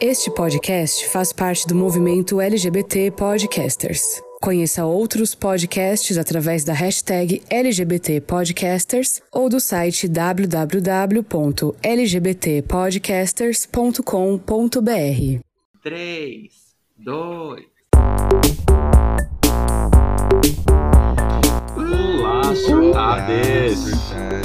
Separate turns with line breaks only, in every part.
Este podcast faz parte do movimento LGBT Podcasters. Conheça outros podcasts através da hashtag LGBT Podcasters ou do site www.lgbtpodcasters.com.br.
3, 2.
Olá, surtades!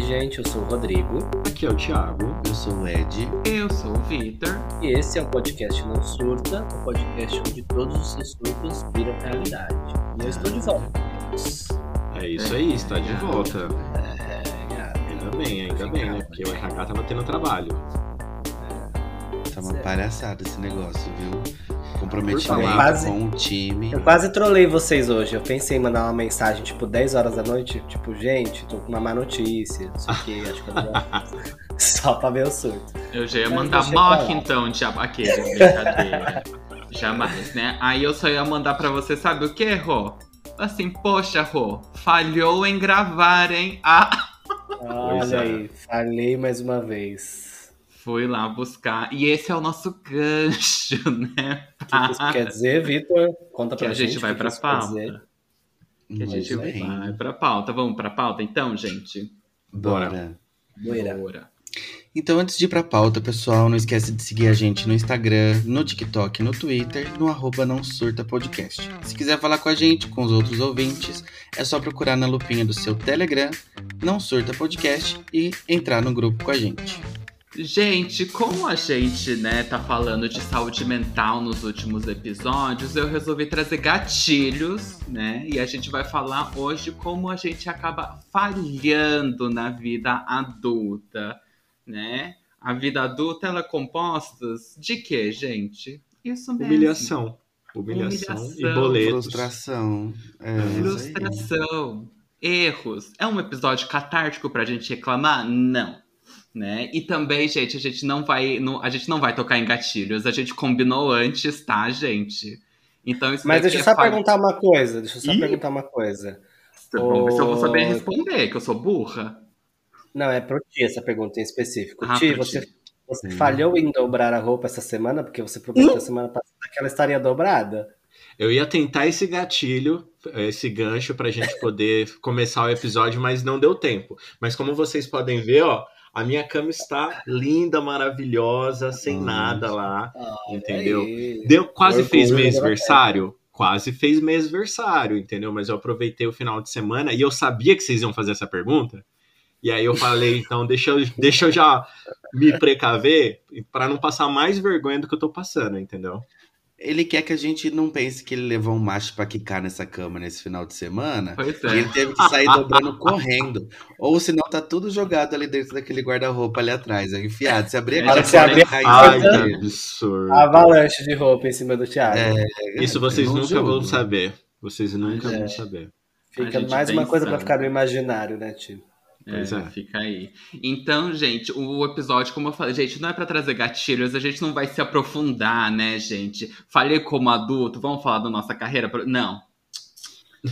Oi, gente, eu sou o Rodrigo
Aqui é o Thiago.
Eu sou o Ed.
Eu sou o Vitor.
e esse é o podcast Não Surta, o podcast onde todos os seus surtos viram realidade. E eu estou de volta.
É isso aí, está de volta.
É,
Ainda bem, ainda bem, né? Porque o RH tava tendo trabalho.
Tá uma palhaçada esse negócio, viu? Comprometimento.
Quase-
com o time.
Eu quase trolei vocês hoje. Eu pensei em mandar uma mensagem tipo 10 horas da noite, tipo, gente, tô com uma má notícia, não sei o que, acho que eu vou... Só pra ver o surto.
Eu já ia
Mas
mandar mock então, diabo. Aquele, brincadeira. Jamais, né? Aí eu só ia mandar pra você, sabe o que, Rô? Assim, poxa, Rô, falhou em gravar, hein? Ah!
Olha
é.
aí, falei mais uma vez.
Fui lá buscar. E esse é o nosso gancho, né?
O que isso quer dizer, Vitor? Conta
Que
pra
a gente vai
que
pra
isso quer dizer.
pauta. Que a gente vai pra pauta. Vamos pra pauta então, gente?
Bora.
Boira.
Bora.
Então, antes de ir pra pauta, pessoal, não esquece de seguir a gente no Instagram, no TikTok, no Twitter, no arroba não surta podcast. Se quiser falar com a gente, com os outros ouvintes, é só procurar na lupinha do seu Telegram, não surta podcast, e entrar no grupo com a gente.
Gente, como a gente, né, tá falando de saúde mental nos últimos episódios, eu resolvi trazer gatilhos, né? E a gente vai falar hoje como a gente acaba falhando na vida adulta, né? A vida adulta, ela é composta de quê, gente? Isso mesmo.
Humilhação. Humilhação,
Humilhação.
e boletos.
Frustração. É.
Frustração, erros. É um episódio catártico pra gente reclamar? Não. Né? E também, gente, a gente não vai, não- a gente não vai tocar em gatilhos. A gente combinou antes, tá, gente? Então isso
Mas deixa eu
é
só perguntar uma coisa. Deixa eu só
Ih.
perguntar uma coisa.
Vamos ver se eu vou saber responder, que eu sou burra.
Não, é pro Ti essa pergunta em específico.
Ah,
Ti, você,
Ti.
você
Hum.
falhou em dobrar a roupa essa semana? Porque você prometeu a semana passada que ela estaria dobrada?
Eu ia tentar esse gatilho, esse gancho pra gente poder começar o episódio, mas não deu tempo. Mas como vocês podem ver, ó, a minha cama está linda, maravilhosa, sem nada lá, entendeu?
Aí.
Deu, quase fez
da
mêsversário? Quase fez mêsversário, entendeu? Mas eu aproveitei o final de semana e eu sabia que vocês iam fazer essa pergunta. E aí eu falei, então deixa eu, deixa eu já me precaver pra não passar mais vergonha do que eu tô passando, entendeu?
Ele quer que a gente não pense que ele levou um macho pra quicar nessa cama nesse final de semana.
Pois
E
é.
ele teve que sair dobrando correndo. Ou senão tá tudo jogado ali dentro daquele guarda-roupa ali atrás, é enfiado. Se abrir aqui,
que você
abrir-
cair
Ai, que absurdo.
Avalanche de roupa em cima do Thiago.
É,
Isso vocês nunca
julgo.
vão saber. Vocês nunca
É.
vão saber.
Fica mais uma coisa pra
pensando.
ficar no imaginário, né, Ti?
Pois
É,
é.
fica aí. Então, gente, o episódio, como eu falei, gente, não é pra trazer gatilhos, a gente não vai se aprofundar, né, gente? Falei como adulto, vamos falar da nossa carreira? Não.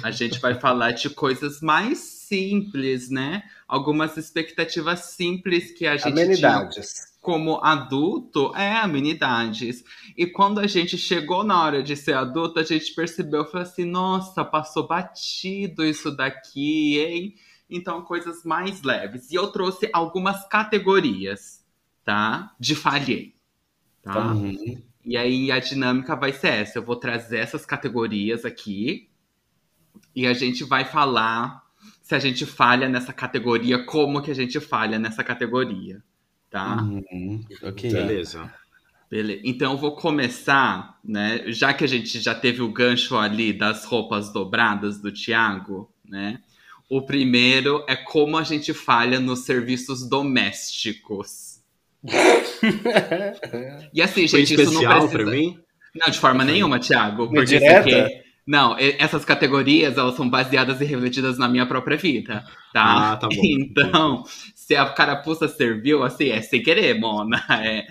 A gente vai falar de coisas mais simples, né? Algumas expectativas simples que a gente tinha
Amenidades.
como adulto é amenidades. E quando a gente chegou na hora de ser adulto, a gente percebeu, falou assim, nossa, passou batido isso daqui, hein? Então, coisas mais leves. E eu trouxe algumas categorias, tá? De falhei, tá?
Uhum.
E aí a dinâmica vai ser essa. Eu vou trazer essas categorias aqui e a gente vai falar se a gente falha nessa categoria, como que a gente falha nessa categoria, tá?
Uhum. Ok.
Beleza.
Beleza. Então eu vou começar, né? Já que a gente já teve o gancho ali das roupas dobradas do Thiago, né? O primeiro é como a gente falha nos serviços domésticos. E assim,
Foi
gente, isso não
especial
precisa...
pra mim?
Não, de forma nenhuma, Thiago.
Foi
Porque isso
direta?
aqui... Não, essas categorias, elas são baseadas e refletidas na minha própria vida, tá?
Ah, tá bom.
Então, se a carapuça serviu, assim, é sem querer, Mona. É,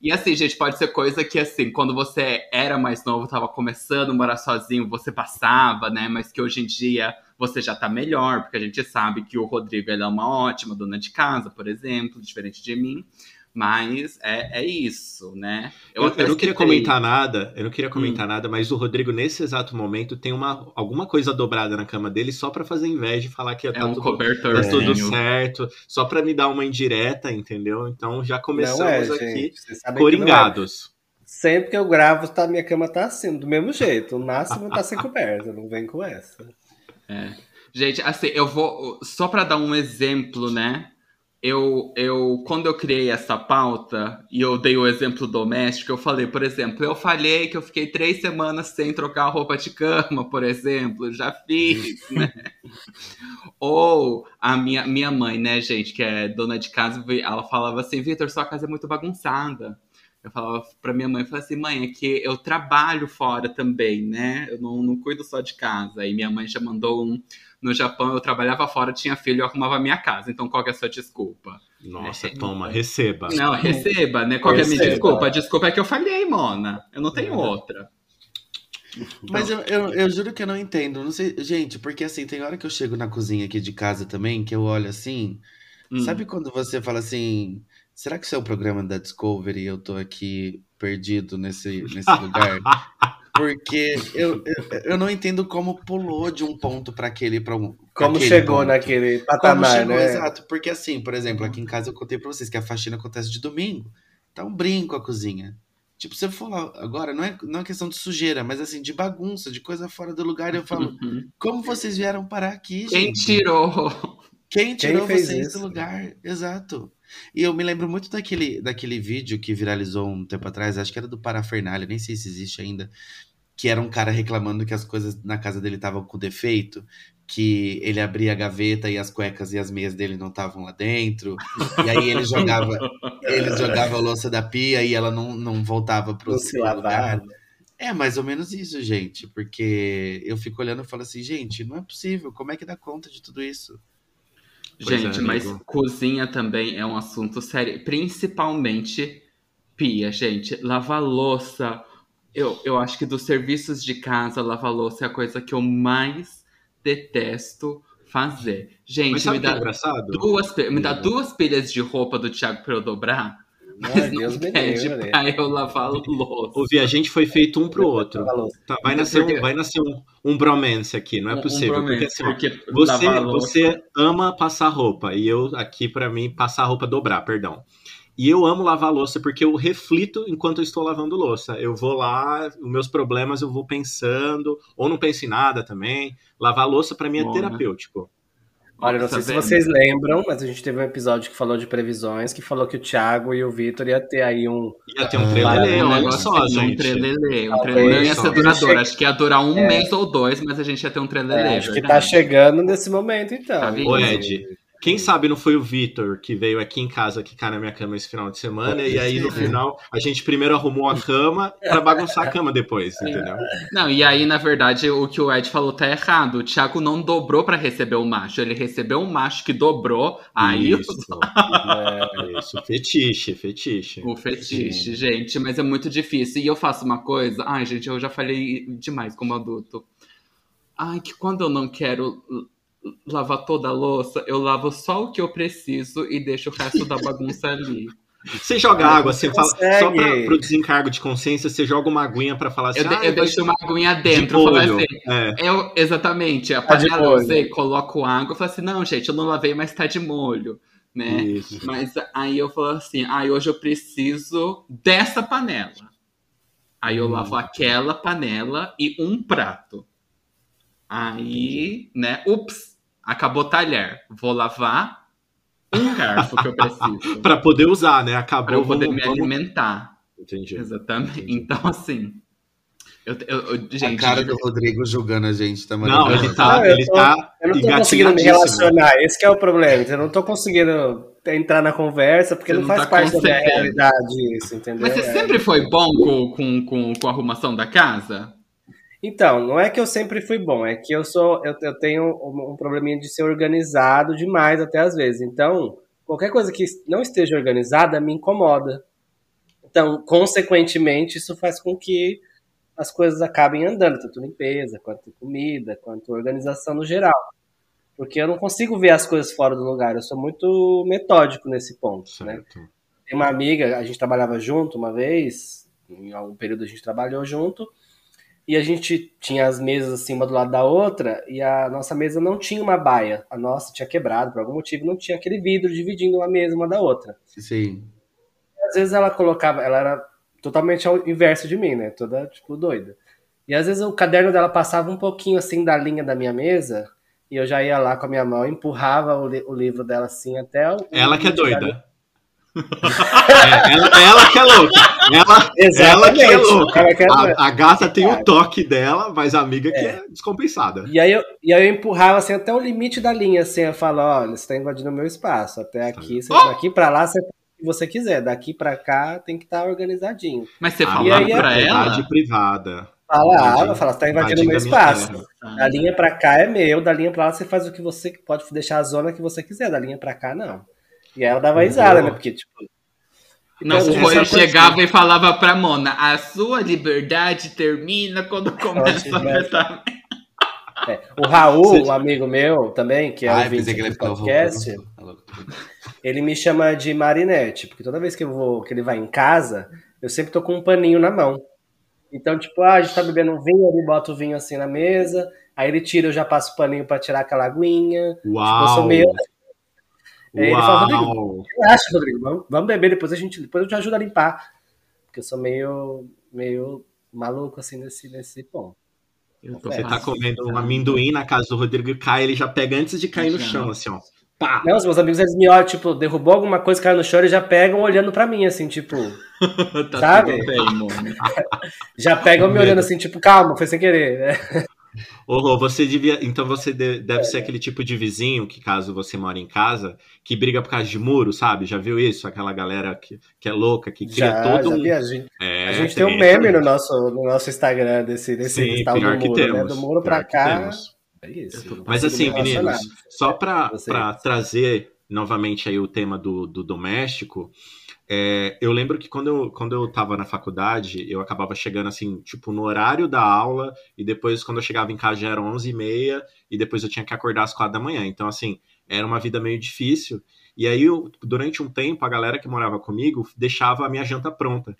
e assim, gente, pode ser coisa que, assim, quando você era mais novo, tava começando a morar sozinho, você passava, né? Mas que hoje em dia você já tá melhor, porque a gente sabe que o Rodrigo ele é uma ótima dona de casa, por exemplo, diferente de mim. Mas é, é isso, né?
Eu, eu, eu não queria comentar nada, eu não queria comentar
Hum.
nada, mas o Rodrigo, nesse exato momento, tem uma, alguma coisa dobrada na cama dele só pra fazer inveja e falar que
É
tá,
um
tudo, tá tudo certo, só pra me dar uma indireta, entendeu? Então já começamos
é,
aqui
é.
coringados.
Sempre que eu gravo, tá, minha cama tá assim, do mesmo jeito. O máximo tá sem coberta, não vem com essa.
Gente, assim, eu vou. Só pra dar um exemplo, né? Eu, eu, quando eu criei essa pauta e eu dei o exemplo doméstico, eu falei, por exemplo, eu falhei que eu fiquei três semanas sem trocar roupa de cama, por exemplo, já fiz, né? Ou a minha, minha mãe, né, gente, que é dona de casa, ela falava assim, Vitor, sua casa é muito bagunçada. Eu falava pra minha mãe, eu falava assim, mãe, é que eu trabalho fora também, né? Eu não, não cuido só de casa. E minha mãe já mandou um. No Japão, eu trabalhava fora, tinha filho e eu arrumava a minha casa. Então, qual que é a sua desculpa?
Nossa, toma, receba.
Não, receba, né? Qual que é a minha desculpa? A desculpa é que eu falhei, Mona. Eu não tenho
É.
outra.
Mas eu, eu, eu juro que eu não entendo. Não sei, gente, porque assim, tem hora que eu chego na cozinha aqui de casa também, que eu olho assim.
Hum.
Sabe quando você fala assim, será que isso é o programa da Discovery e eu tô aqui perdido nesse, nesse lugar? Porque eu, eu, eu não entendo como pulou de um ponto para aquele para um.
Como
aquele
chegou
ponto.
naquele
Como
patamar,
chegou,
né?
exato. Porque assim, por exemplo, aqui em casa eu contei pra vocês que a faxina acontece de domingo. Tá um brinco a cozinha. Tipo, se eu for lá agora, não é, não é questão de sujeira, mas assim, de bagunça, de coisa fora do lugar, eu falo,
Uhum.
como vocês vieram parar aqui,
Quem
gente?
tirou?
Quem tirou
fez
vocês
isso?
do lugar? Exato. E eu me lembro muito daquele, daquele vídeo que viralizou um tempo atrás, acho que era do Parafernália, nem sei se existe ainda, que era um cara reclamando que as coisas na casa dele estavam com defeito, que ele abria a gaveta e as cuecas e as meias dele não estavam lá dentro, e aí ele jogava, ele jogava a louça da pia e ela não, não voltava
se
pro lugar.
lavar.
É mais ou menos isso, gente, porque eu fico olhando e falo assim, gente, não é possível, como é que dá conta de tudo isso?
Pois
Gente,
é,
mas cozinha também é um assunto sério. Principalmente pia, gente. Lavar louça. Eu, eu acho que dos serviços de casa, lavar louça é a coisa que eu mais detesto fazer. Gente,
sabe
me
é
dá,
engraçado?
duas, me dá duas pilhas de roupa do Thiago pra eu dobrar.
Ai, Deus me
Pede
livre.
pra eu lavar louça.
Ouvir, a gente foi feito um pro outro. Tá, vai, nascer um, vai nascer um, um bromance aqui, não é
Um- um
possível. porque assim,
porque
Você, você ama passar roupa, e eu aqui, pra mim, passar roupa dobrar, perdão. E eu amo lavar louça porque eu reflito enquanto eu estou lavando louça. Eu vou lá, os meus problemas eu vou pensando, ou não penso em nada também. Lavar louça pra mim é
Bom, né?
Olha, não sei se vocês lembram, mas a gente teve um episódio que falou de previsões, que falou que o Thiago e o Vitor ia ter aí um.
Ia ter um trelelê,
um
olha
negócio
só, gente.
Um trelelê. Um trelelê não ia ser duradouro. Acho que ia durar um mês ou dois, mas a gente ia ter um trelelê.
É, acho que tá chegando nesse momento, então.
Tá vindo.
Ô, Ed, quem sabe não foi o Vitor que veio aqui em casa quicar na minha cama esse final de semana, e aí no final a gente primeiro arrumou a cama pra bagunçar a cama depois, entendeu?
Não, e aí, na verdade, o que o Ed falou tá errado. O Thiago não dobrou pra receber o macho. Ele recebeu um macho que dobrou. Aí
Isso,
É,
isso, fetiche, fetiche.
o fetiche, gente. Mas é muito difícil. E eu faço uma coisa. Ai, gente, eu já falei demais como adulto. Ai, que quando eu não quero lavar toda a louça, eu lavo só o que eu preciso e deixo o resto da bagunça ali.
Você joga
Ah,
água,
você
fala. Só pra, pro desencargo de consciência, você joga uma aguinha pra falar assim.
Eu, de-
"Ah,
eu deixo uma aguinha
de
dentro.
Molho."
assim,
É.
Eu, exatamente, a
Tá de
panela eu usei, coloco água, eu falo assim, não, gente, eu não lavei, mas tá de molho, né?
Isso.
Mas aí eu falo assim, ah, hoje eu preciso dessa panela. Aí eu
Hum.
lavo aquela panela e um prato. Aí, né, ups, acabou o talher. Vou lavar um garfo que eu preciso.
Pra poder usar, né?
pra
Acabou.
eu poder
vamos-
me
vamos-
alimentar.
Entendi.
Exatamente.
Entendi.
Então, assim. Eu, eu, eu-
a
gente,
cara do Rodrigo julgando a gente, tá
Não, ele tá,
Não, eu
ele
tô-
tá
Eu não tô conseguindo me relacionar, esse que é o problema. Eu não tô conseguindo entrar na conversa, porque
Você
não
não
faz
tá
parte da minha realidade isso, entendeu?
Mas você
É.
sempre foi bom com, com, com, com a arrumação da casa?
Então, não é que eu sempre fui bom, é que eu sou, eu, eu tenho um, um probleminha de ser organizado demais até às vezes. Então, qualquer coisa que não esteja organizada me incomoda. Então, consequentemente, isso faz com que as coisas acabem andando, tanto limpeza, quanto comida, quanto organização no geral. Porque eu não consigo ver as coisas fora do lugar, eu sou muito metódico nesse ponto, né?
Certo.
tem uma amiga, a gente trabalhava junto uma vez, em algum período a gente trabalhou junto, e a gente tinha as mesas assim, uma do lado da outra, e a nossa mesa não tinha uma baia. A nossa tinha quebrado, por algum motivo, não tinha aquele vidro dividindo uma mesa uma da outra.
Sim.
Às vezes ela colocava, ela era totalmente ao inverso de mim, né? Toda, tipo, doida. E às vezes o caderno dela passava um pouquinho assim da linha da minha mesa, e eu já ia lá com a minha mão, empurrava o, li o livro dela assim até o.
Ela que é doida. É, ela, ela, que é louca. Ela, ela que é louca. É a, a, gata tem o toque dela, mas a amiga é. que é descompensada.
E aí, eu, e aí eu empurrava assim até o limite da linha, assim, eu falo, olha, você tá invadindo o meu espaço. Até aqui, você, oh! daqui pra lá, você que você quiser. Daqui pra cá tem que estar tá organizadinho.
Mas você falava pra é ela?
privada.
Fala, fala, você tá invadindo o meu espaço. Da linha pra cá é meu, da linha pra lá você faz o que você pode deixar a zona que você quiser, da linha pra cá não. E ela dava risada, né? Porque, tipo.
Nossa, então, ele chegava e falava pra Mona: a sua liberdade termina quando começa a afetar.
É. O Raul, um amigo meu também, que é o do podcast, ele me chama de Marinette, porque toda vez que eu vou, que ele vai em casa, eu sempre tô com um paninho na mão. Então, tipo, ah, a gente tá bebendo um vinho, ele bota o vinho assim na mesa, aí ele tira, eu já passo o paninho pra tirar aquela aguinha.
Uau! Tipo, eu sou
meio... Aí ele fala, Rodrigo, relaxa, Rodrigo, vamos, vamos beber, depois a gente, depois eu te ajudo a limpar. Porque eu sou meio, meio maluco, assim, nesse, nesse ponto.
Você tá comendo um amendoim na casa do Rodrigo e cai, ele já pega antes de cair no chão, assim, ó.
Pá. Não, os meus amigos, eles me olham, tipo, derrubou alguma coisa, caiu no chão, eles já pegam olhando pra mim, assim, tipo. tá sabe? Bem, já pegam me olhando assim, tipo, calma, foi sem querer, né?
Ô, você devia. Então você deve é. ser aquele tipo de vizinho que, caso você mora em casa, que briga por causa de muro, sabe? Já viu isso? Aquela galera que, que é louca, que cria
já,
todo
já
um.
A gente, é, a gente tem um meme no nosso, no nosso Instagram desse, desse
Sim, tal do muro, né?
Do muro pra cá. É isso.
Mas assim, meninos, só para trazer novamente aí o tema do, do doméstico, é, eu lembro que quando eu, quando eu tava na faculdade, eu acabava chegando assim, tipo, no horário da aula, e depois quando eu chegava em casa já eram 11 e meia, e depois eu tinha que acordar às quatro da manhã. Então, assim, era uma vida meio difícil. E aí, eu, durante um tempo, a galera que morava comigo deixava a minha janta pronta.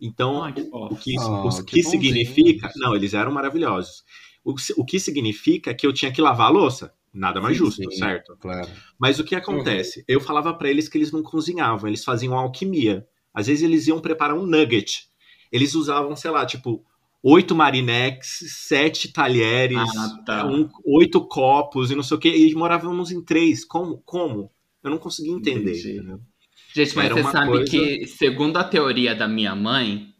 Então, ah, que o, o, que, oh, o que, que significa. Não, eles eram maravilhosos. O, o que significa que eu tinha que lavar a louça. Nada mais sim, justo, sim, certo?
Claro.
Mas o que acontece? Uhum. Eu falava para eles que eles não cozinhavam, eles faziam alquimia. Às vezes eles iam preparar um nugget. Eles usavam, sei lá, tipo, oito marinex, sete talheres, ah, tá. um, oito copos e não sei o quê. E morávamos em três. Como? Como? Eu não conseguia entender.
Gente, mas Era você sabe coisa... que, segundo a teoria da minha mãe,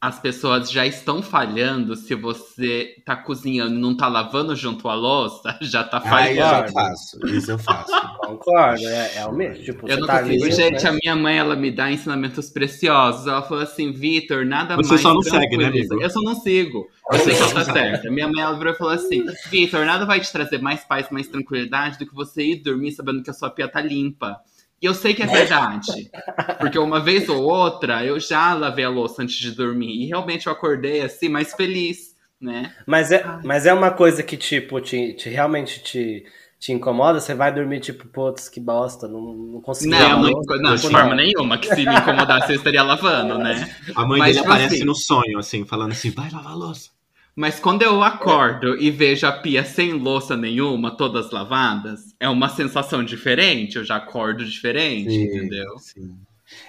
as pessoas já estão falhando se você tá cozinhando e não tá lavando junto à louça, já tá falhando.
Ah, eu faço, isso eu faço.
Concordo, é, é o mesmo. Tipo,
eu não
tá
consigo. Ali, Gente, né? a minha mãe, ela me dá ensinamentos preciosos. Ela falou assim, Vitor, nada
você
mais...
Você só não segue, né, amigo?
Eu só não sigo. Eu sei que ela tá certa. Minha mãe, ela virou e falou assim, Vitor, nada vai te trazer mais paz, mais tranquilidade do que você ir dormir sabendo que a sua pia tá limpa. E eu sei que é verdade. Porque uma vez ou outra eu já lavei a louça antes de dormir. E realmente eu acordei assim, mais feliz, né?
Mas é, mas é uma coisa que, tipo, te, te realmente te, te incomoda? Você vai dormir, tipo, putz, que bosta, não, não consegui.
Não, não, não, de forma nenhuma, que se me incomodasse eu estaria lavando, né?
A mãe mas, dele tipo aparece assim, no sonho, assim, falando assim, vai lavar a louça.
Mas quando eu acordo e vejo a pia sem louça nenhuma, todas lavadas, é uma sensação diferente. Eu já acordo diferente, sim, entendeu? Sim.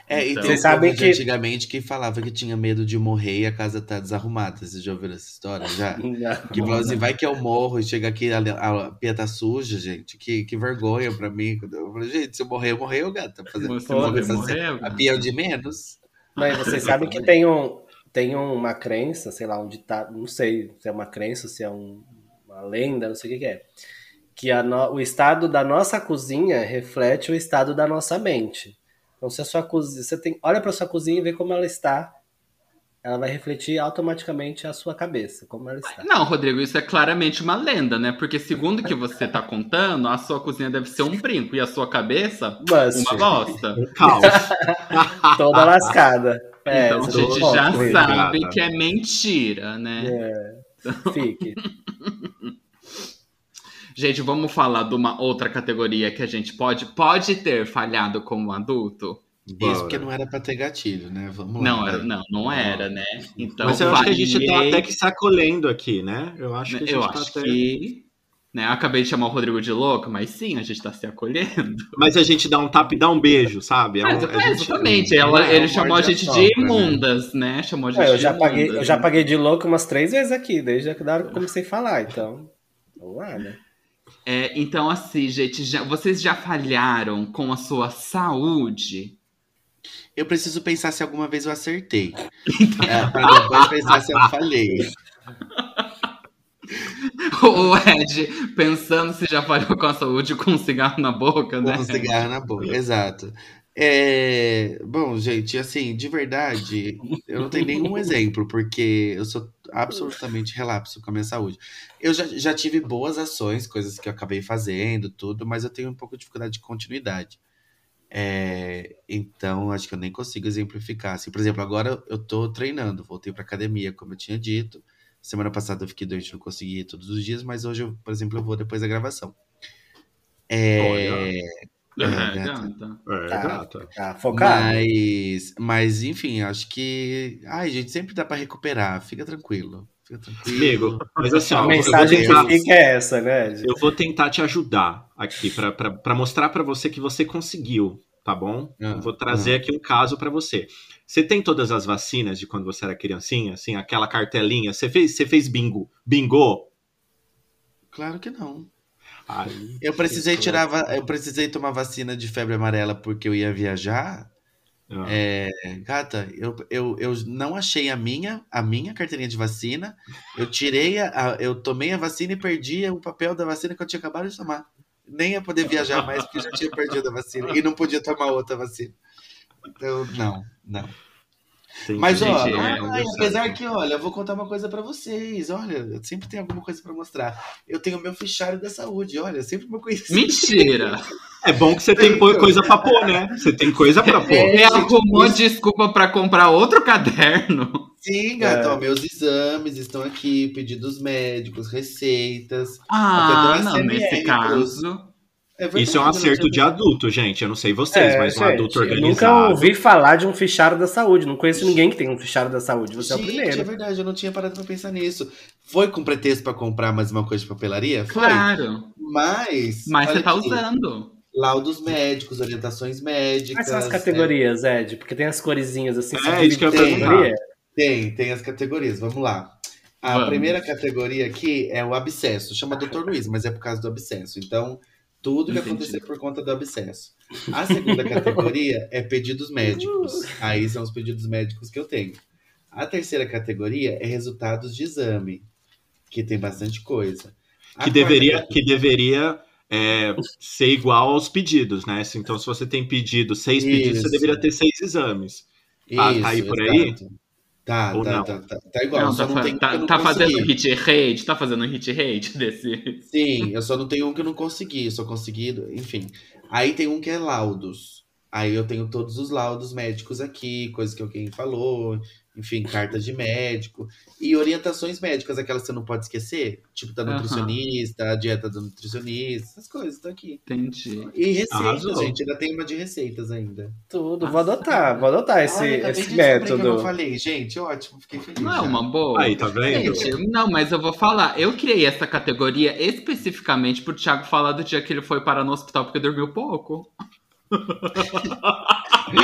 É, então, e vocês sabem que antigamente que falava que tinha medo de morrer e a casa tá desarrumada. Vocês já ouviram essa história? Já? Não, que falou assim, vai que eu morro e chega aqui, a, a pia tá suja, gente. Que, que vergonha pra mim. Eu falei, gente, se eu morrer, eu morrer, gato. Tá fazendo
Você morrer, morreu,
A pia é o de menos.
Mas vocês sabem que tem um, tem uma crença, sei lá, um ditado, não sei se é uma crença, se é um, uma lenda, não sei o que, que é. Que no, o estado da nossa cozinha reflete o estado da nossa mente. Então, se a sua cozinha, você tem, olha para sua cozinha e vê como ela está, ela vai refletir automaticamente a sua cabeça, como ela está.
Não, Rodrigo, isso é claramente uma lenda, né? Porque segundo o que você está contando, a sua cozinha deve ser um brinco e a sua cabeça uma bosta.
Caos.
Toda lascada.
É, então a gente já sabe que é mentira, né?
É. Fique.
gente, vamos falar de uma outra categoria que a gente pode, pode ter falhado como adulto?
Bora.
Isso porque não era pra ter gatilho, né? Vamos lá.
Não,
vai.
era, não, não era, né? Então,
Mas eu acho que a gente tá até que se acolhendo aqui, né? Eu acho que a gente
Eu
tá
acho
até...
que. Né, eu acabei de chamar o Rodrigo de louco, mas sim, a gente tá se acolhendo.
Mas a gente dá um tapa e dá um beijo, sabe? É um-
Mas,
a
é,
gente-
exatamente.
não
Ela,
é
ele
um
chamou a gente de
né?
imundas, né? Chamou a gente
É, eu
de
já paguei,
imundas.
eu já paguei de louco umas três vezes aqui, desde a hora que eu comecei a falar, então. Vamos lá, né?
É, então, assim, gente, já- vocês já falharam com a sua saúde?
Eu preciso pensar se alguma vez eu acertei. é, pra depois pensar se eu falhei.
O Ed, pensando se já falhou com a saúde com um cigarro na boca, né?
Com um cigarro na boca, exato. É, bom, gente, assim, de verdade, eu não tenho nenhum exemplo, porque eu sou absolutamente relapso com a minha saúde. Eu já, já tive boas ações, coisas que eu acabei fazendo, tudo, mas eu tenho um pouco de dificuldade de continuidade. É, então, acho que eu nem consigo exemplificar. Assim, por exemplo, agora eu tô treinando, voltei pra academia, como eu tinha dito. Semana passada eu fiquei doente, não consegui ir todos os dias, mas hoje, eu, por exemplo, eu vou depois da gravação. É,
É,
É,
gata.
É,
Tá.
gata.
Tá focado?
Mas, mas, enfim, acho que. Ai, gente, sempre dá pra recuperar. Fica tranquilo. Fica tranquilo.
Amigo, mas assim, ó,
A
eu vou
mensagem
tentar-
que fica é essa, né? Ed?
Eu vou tentar te ajudar aqui pra- pra pra mostrar pra você que você conseguiu, tá bom?
Ah,
vou trazer aqui um caso pra você. Você tem todas as vacinas de quando você era criancinha, assim, aquela cartelinha? Você fez, você fez bingo? Bingo?
Claro que não.
Aí,
Eu precisei tirar. Eu precisei tomar vacina de febre amarela porque eu ia viajar.
Ah,
É, gata, eu, eu, eu não achei a minha, a minha carteirinha de vacina. Eu tirei a, a- eu tomei a vacina e perdi o papel da vacina que eu tinha acabado de tomar. Nem ia poder viajar mais porque já tinha perdido a vacina e não podia tomar outra vacina. Então, não, não.
entendi.
Mas, ó,
Gente, é,
ai, apesar que, olha, eu vou contar uma coisa pra vocês. Olha, eu sempre tenho alguma coisa pra mostrar. Eu tenho o meu fichário da saúde, olha, sempre uma coisa.
Mentira!
É bom que você tem pô- coisa pra pôr, né? Você tem coisa pra pôr.
Você
gente,
arrumou
isso-
desculpa pra comprar outro caderno?
Sim, gata,
É.
ó, meus exames estão aqui, pedidos médicos, receitas.
Ah, não, nesse caso.
É verdade,
Isso é um
eu
acerto de adulto, gente. Eu não sei vocês,
É,
mas um
gente,
adulto
eu
organizado.
nunca ouvi falar de um fichário da saúde. Não conheço ninguém que tenha um fichário da saúde. Você é o
Gente,
primeiro.
é verdade, eu não tinha parado pra pensar nisso. Foi com pretexto pra comprar mais uma coisa de papelaria? Foi.
Claro.
Mas.
Mas você tá
aqui,
usando.
Laudos médicos, orientações médicas.
Quais são as categorias, Ed? Porque tem as coresinhas assim.
É,
você
isso que eu ia
divide em
perguntar.
Tem, tem as categorias, vamos lá. A
Vamos.
primeira categoria aqui é o abscesso. Chama Dr. Luiz, mas é por causa do abscesso. Então, tudo que acontecer por conta do abscesso. A segunda categoria é pedidos médicos. Aí são os pedidos médicos que eu tenho. A terceira categoria é resultados de exame, que tem bastante coisa. A
Que deveria, que deveria é, ser igual aos pedidos, né? Então, se você tem pedido seis pedidos, você
Isso.
deveria ter seis exames. Tá- tá aí por aí?
Tá,
Ou
tá,
não?
tá, tá, tá igual.
Não, tá,
não tem
tá- tá fazendo hit rate? Tá fazendo hit rate desse.
Sim, eu só não tenho um que eu não consegui, eu só consegui, enfim. Aí tem um que é laudos. Aí eu tenho todos os laudos médicos aqui, coisas que alguém falou, enfim, cartas de médico. E orientações médicas, aquelas que você não pode esquecer, tipo da nutricionista, a dieta do nutricionista, essas coisas estão aqui.
Entendi.
E receitas,
Arrasou.
gente, ainda tem uma de receitas ainda.
Tudo. Vou adotar, vou adotar esse,
acabei
esse
que eu não
método.
falei, gente, ótimo, fiquei feliz.
Não é
já.
uma boa.
Aí, tá vendo?
Gente, não, mas eu vou falar. Eu criei essa categoria especificamente pro Thiago falar do dia que ele foi parar no hospital porque dormiu pouco.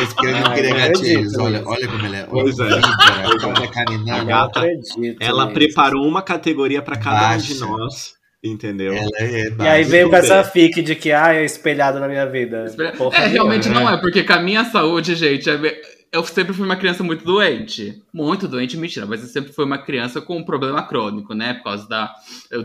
Esse que não queria gatilhos,
acredito
olha, olha como ele é.
Pois é.
Olha, caninana.
A
Não
gata,
acredito.
Ela preparou uma categoria pra cada um de
Baixa.
nós, entendeu?
É
E aí veio com essa
bem.
fique de que ah, é espelhado na minha vida. Porra
é, realmente
nenhuma.
não é, porque com a minha saúde, gente, é- eu sempre fui uma criança muito doente. Muito doente, mentira, mas eu sempre fui uma criança com um problema crônico, né? Por causa da,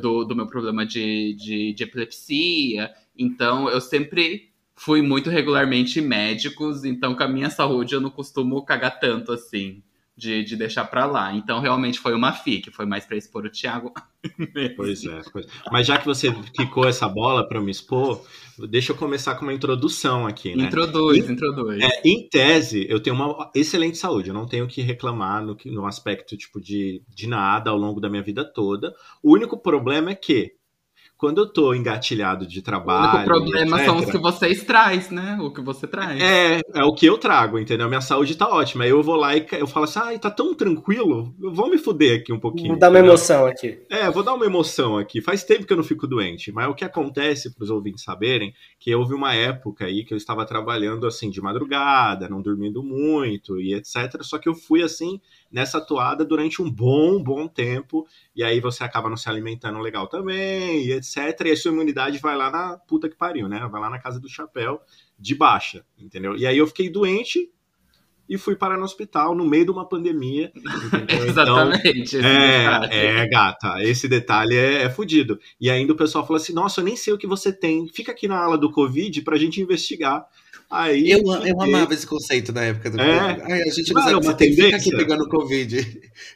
do, do meu problema de, de, de epilepsia. Então, eu sempre fui muito regularmente médicos, então com a minha saúde eu não costumo cagar tanto assim. De, de deixar pra lá. Então, realmente foi uma FIC, foi mais pra expor o Thiago.
Pois é, pois- Mas já que você quicou essa bola pra me expor, deixa eu começar com uma introdução aqui, né?
Introduz, introduz.
É, em tese, eu tenho uma excelente saúde. Eu não tenho o que reclamar no, no aspecto tipo de, de nada ao longo da minha vida toda. O único problema é que, quando eu tô engatilhado de
O
trabalho.
único problema
etc.,
são os que vocês traz, né? O que você traz.
É, é o que eu trago, entendeu? Minha saúde tá ótima. Aí eu vou lá e eu falo assim, ai, tá tão tranquilo, eu vou me fuder aqui um pouquinho.
Vou dar uma
entendeu?
emoção aqui.
É, vou dar uma emoção aqui. Faz tempo que eu não fico doente, mas o que acontece, para os ouvintes saberem, que houve uma época aí que eu estava trabalhando assim de madrugada, não dormindo muito e etc. Só que eu fui assim nessa toada durante um bom, bom tempo, e aí você acaba não se alimentando legal também, e etc. E a sua imunidade vai lá na puta que pariu, né? Vai lá na casa do chapéu de baixa, entendeu? E aí eu fiquei doente e fui parar no hospital no meio de uma pandemia. Então,
Exatamente.
é, é, gata, esse detalhe é, é fudido. E ainda o pessoal falou assim: nossa, eu nem sei o que você tem. Fica aqui na ala do Covid pra gente investigar. Aí.
Eu, eu amava esse conceito na época do
É.
Covid. Ai, a gente
Não era
sabe você tem, fica
tendência?
aqui pegando Covid.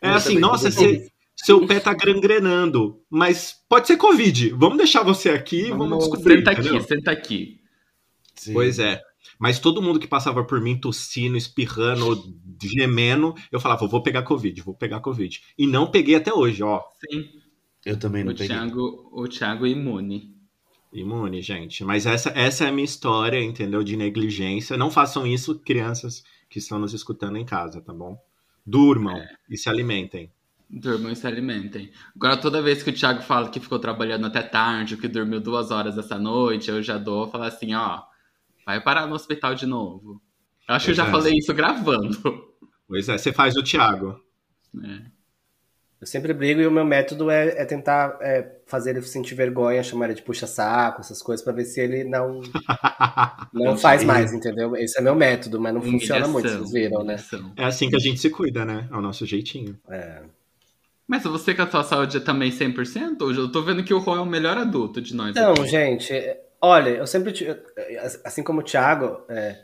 É
Eu
assim, nossa, você- seu pé tá gangrenando, mas pode ser Covid. Vamos deixar você aqui e vamos,
Vamos,
descobrir.
senta
entendeu?
aqui, senta aqui.
Sim.
Pois é. Mas todo mundo que passava por mim tossindo, espirrando, gemendo, eu falava, vou pegar Covid, vou pegar Covid. E não peguei até hoje, ó.
Sim,
Eu também não
o
peguei.
Thiago, o Thiago imune.
Imune, gente. Mas essa, essa é a minha história, entendeu? De negligência. Não façam isso, crianças que estão nos escutando em casa, tá bom? Durmam e se alimentem.
Durmam e se alimentem. Agora, toda vez que o Thiago fala que ficou trabalhando até tarde, que dormiu duas horas essa noite, eu já dou falar assim, ó, vai parar no hospital de novo. Eu acho que eu já
Pois é.
falei isso gravando.
Pois é, você faz o Thiago.
né?
Eu sempre brigo e o meu método é, é tentar é, fazer ele sentir vergonha, chamar ele de puxa-saco, essas coisas, pra ver se ele não, não faz mais, entendeu? Esse é meu método, mas não funciona muito, vocês viram, né?
É assim que a gente se cuida, né? É o nosso jeitinho.
É.
Mas você com a sua saúde é também 100%? Hoje eu tô vendo que o Rô é o melhor adulto de nós.
Então,
aqui.
gente, olha, eu sempre, assim como o Thiago, é,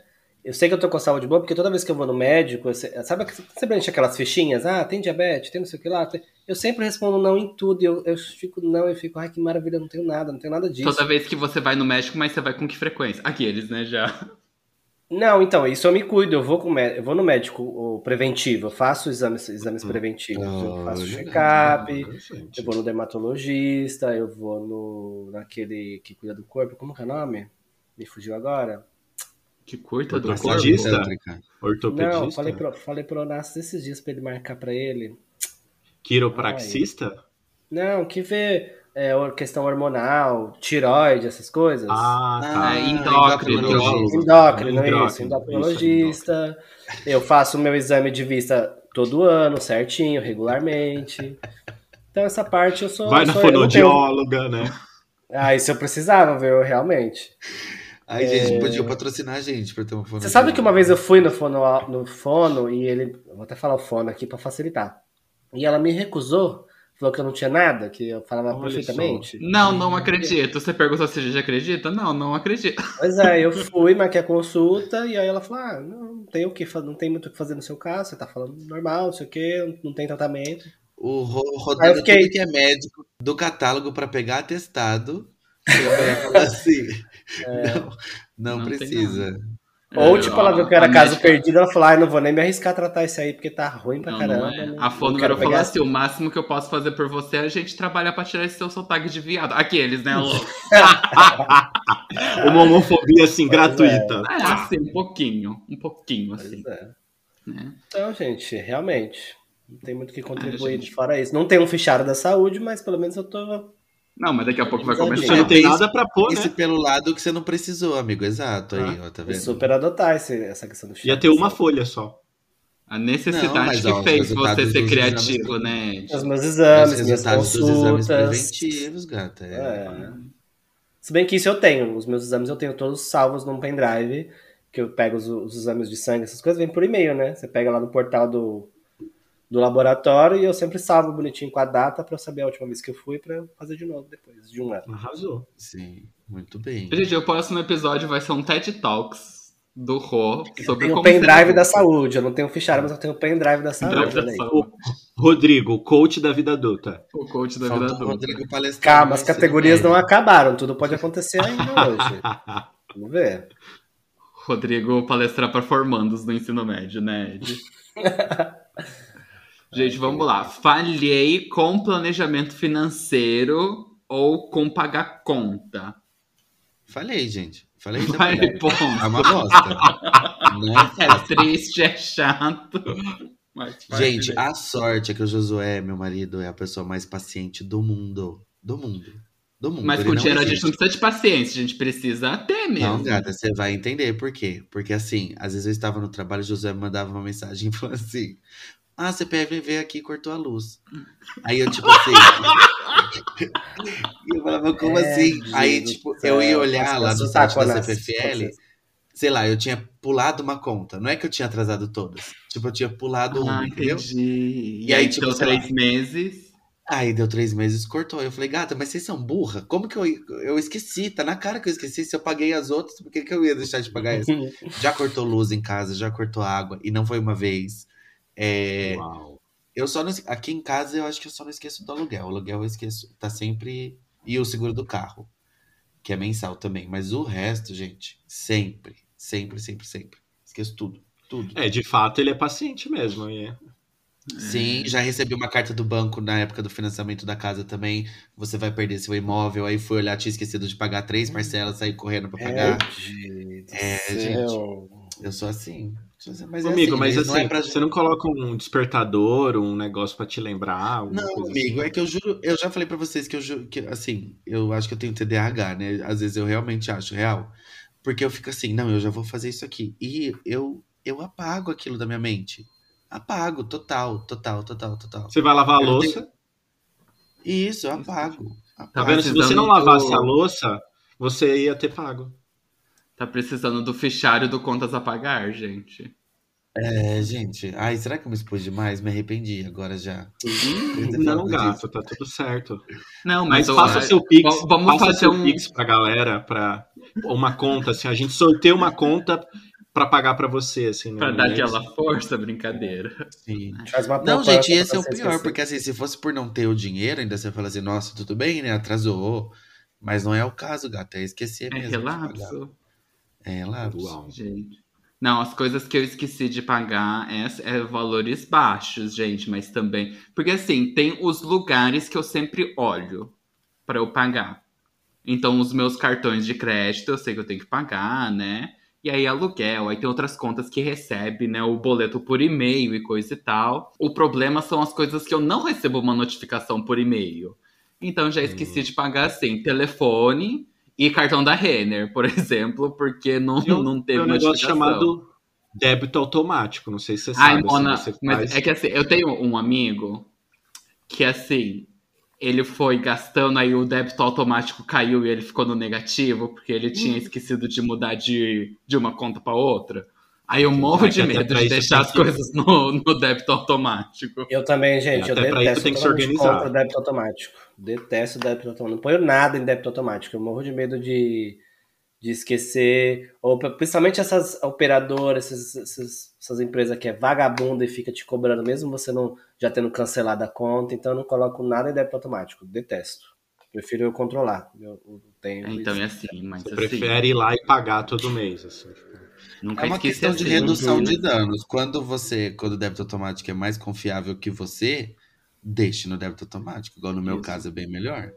eu sei que eu tô com saúde boa, porque toda vez que eu vou no médico, eu se- sabe que você preenche aquelas fichinhas? Ah, tem diabetes, tem não sei o que lá. tem- Eu sempre respondo não em tudo, e eu, eu fico não, e fico, ai, que maravilha, não tenho nada, não tenho nada disso.
Toda vez que você vai no médico, mas você vai com que frequência? Aqueles, né, já.
Não, então, isso eu me cuido, eu vou, com, eu vou no médico o preventivo, eu faço exames, exames preventivos, eu faço
Olha.
check-up,
gente.
eu vou no dermatologista, eu vou no naquele que cuida do corpo, como que é o nome? Me fugiu agora.
Que curta do.
Ortopedista? Ortopedista?
Não, falei pro, falei pro Onassis esses dias pra ele marcar pra ele.
Quiropraxista?
Não, que vê é, questão hormonal, tiroide, essas coisas.
Ah, tá.
Ah, endócrino.
Endócrino,
Endócrino,
isso, endocrinologista. Eu faço o meu exame de vista todo ano, certinho, regularmente. Então essa parte eu sou.
Vai na
sou, eu não tenho-
fonodióloga, né?
Ah, isso eu precisava ver, eu realmente.
Ai, gente, podia patrocinar a gente pra ter uma
Você sabe que uma vez eu fui no fono, no fono e ele. eu Vou até falar o fono aqui pra facilitar. E ela me recusou, falou que eu não tinha nada, que eu falava
Olha
perfeitamente.
Não, não acredito. Você perguntou se a gente acredita? Não, não acredito.
Pois é, eu fui, marquei a consulta, e aí ela falou: ah, não, não tem o que não tem muito o que fazer no seu caso, você tá falando normal, não sei o que, não tem tratamento.
O Ro- rodando
fiquei-
que é médico do catálogo pra pegar atestado. Eu falar assim. Não, não,
Não tem
precisa.
Ou,
É,
tipo, ela viu que era
a
caso
médica-
perdido, ela falou: ah, não vou nem me arriscar a tratar isso aí, porque tá ruim pra
Não,
caramba.
não é.
não-
A Fono virou falou
pegar
assim: o máximo que eu posso fazer por você é a gente trabalhar pra tirar esse seu sotaque de viado. Aqueles, né?
Uma homofobia, assim, gratuita.
É, assim, um pouquinho. Um pouquinho,
Pois
assim.
é.
Né?
Então, gente, realmente, não tem muito o que contribuir
gente.
fora isso. Não tem um fichário da saúde, mas pelo menos eu tô.
Não, mas daqui a pouco vai
Exato.
Você
começar.
não tem
Isso-
nada pra pôr,
Isso
né?
pelo lado que você não precisou, amigo. Exato, aí, ó, tá
vou
vendo?
super adotar esse- essa questão do
Ia
fichário
ter uma
saúde.
folha só.
A necessidade
Não, mas,
que
ó, os
fez você ser criativo,
exames-
né?
Os meus
Os
exames, minhas
resultados dos exames
consultas.
preventivos, gata. É.
É. Se bem que isso eu tenho. Os meus exames eu tenho todos salvos num pendrive, que eu pego os, os exames de sangue, essas coisas, vem por e-mail, né? Você pega lá no portal do, do laboratório e eu sempre salvo bonitinho com a data pra eu saber a última vez que eu fui pra eu fazer de novo depois de um ano.
Arrasou.
Sim, muito bem.
Gente, o próximo episódio vai ser um TED Talks do Rô
Eu
sobre
tenho o pendrive da saúde. Eu não tenho o fichário, mas eu tenho o pendrive da saúde.
Pendrive da saúde.
Rodrigo, coach da vida adulta.
O coach da vida
Falta o
adulta.
Rodrigo
Calma, as categorias não acabaram. Tudo pode acontecer ainda hoje. Vamos ver.
Rodrigo palestrar para formandos do ensino médio, né, Ed? Gente, vamos lá. Falhei com planejamento financeiro ou com pagar conta?
Falei, gente. Falei verdade.
ponto.
É uma bosta. Não é
É triste, é chato. mas
Gente, a sorte é que o Josué, meu marido, é a pessoa mais paciente do mundo. Do mundo. Do mundo.
Mas
Ele
com dinheiro a gente
existe.
não precisa de paciência, a gente precisa ter mesmo.
Não, gata, você vai entender por quê. Porque assim, às vezes eu estava no trabalho e o Josué me mandava uma mensagem e falou assim: Ah, a CPF veio aqui e cortou a luz. Aí eu, tipo assim. e eu falava, como
É,
assim? Aí, tipo, eu ia olhar lá no site da CPFL, sei lá, eu tinha pulado uma conta. Não é que eu tinha atrasado todas. Tipo, eu tinha pulado uma,
Ah,
entendeu?
entendi. E,
aí, tipo,
três
lá.
meses.
Aí deu três meses, cortou. Eu falei, gata, mas vocês são burra? Como que eu, eu esqueci? Tá na cara que eu esqueci. Se eu paguei as outras, por que, que eu ia deixar de pagar essa? já cortou luz em casa, já cortou água, e não foi uma vez. É,
Uau.
eu só não, aqui em casa eu acho que eu só não esqueço do aluguel. O aluguel eu esqueço, tá sempre. E o seguro do carro, que é mensal também. Mas o resto, gente, sempre, sempre, sempre, sempre. Esqueço tudo. Tudo.
É, de fato, ele é paciente mesmo. E... é.
Sim, já recebi uma carta do banco na época do financiamento da casa também. Você vai perder seu imóvel. Aí fui olhar, tinha esquecido de pagar três parcelas, saí correndo pra pagar.
É, gente. do
É,
céu.
Eu sou assim. Assim, Mas é
Amigo,
assim,
mas
não
assim,
é pra
você não coloca um despertador, um negócio pra te lembrar?
Não, amigo,
assim?
é que eu juro, eu já falei pra vocês que eu juro que assim, eu acho que eu tenho TDAH, né? Às vezes eu realmente acho real, porque eu fico assim, não, eu já vou fazer isso aqui e eu eu apago aquilo da minha mente. Apago, total, total, total, total.
Você vai lavar a
Eu
louça,
Isso, eu apago.
tá
apago.
vendo? Se você
precisando
não lavasse
do-
a louça, você ia ter pago.
Tá precisando do fichário do Contas a Pagar, gente.
É, gente, ai, será que eu me expus demais? Me arrependi agora já. Ter
Não, gato,
disso.
tá tudo certo.
Não,
Mas
mas,
faça seu Pix,
Vamos
faça
fazer
seu
um.
Pix pra galera, pra uma conta, assim, a gente sorteia uma conta pra pagar pra você, assim. no
Pra dar
mês.
aquela força, brincadeira.
Sim.
Faz uma
Não, gente, esse é o pior,
esquecer.
porque assim, se fosse por não ter o dinheiro, ainda você fala assim, nossa, tudo bem, né? Atrasou. Mas não é o caso, gata, é esquecer
É
mesmo. de pagar.
relapso,
É relapso.
Uau.
gente. Não, as coisas que eu esqueci de pagar é, é valores baixos, gente, mas também. Porque assim, tem os lugares que eu sempre olho pra eu pagar. Então, os meus cartões de crédito eu sei que eu tenho que pagar, né? E aí, aluguel, aí tem outras contas que recebe, né? O boleto por e-mail e coisa e tal. O problema são as coisas que eu não recebo uma notificação por e-mail. Então, já esqueci de pagar, assim, telefone e cartão da Renner, por exemplo, porque não,
um-
não teve
um negócio
notificação.
chamado débito automático, não sei se você
Ai,
sabe.
Mona,
assim, você
mas
faz-
é que assim, eu tenho um amigo que assim, ele foi gastando, aí o débito automático caiu e ele ficou no negativo, porque ele tinha esquecido de mudar de, de uma conta para outra. Aí eu morro de medo de deixar as
que-
coisas no, no débito automático.
Eu também, gente. Eu
Até
detesto
tem que se organizar.
contra débito automático. Detesto débito automático. Não ponho nada em débito automático. Eu morro de medo de, de esquecer. Ou principalmente essas operadoras, essas, essas, essas empresas que é vagabunda e fica te cobrando, mesmo você não já tendo cancelado a conta. Então eu não coloco nada em débito automático. Detesto. Prefiro eu controlar. Eu, eu tenho
Então
isso.
é assim, mas
Você
assim,
prefere ir lá e pagar todo mês, assim. tipo.
nunca
É uma questão de
assim.
redução
Uhum.
de danos. Quando você, quando o débito automático é mais confiável que você, deixe no débito automático. Igual no meu
Isso.
caso é bem melhor.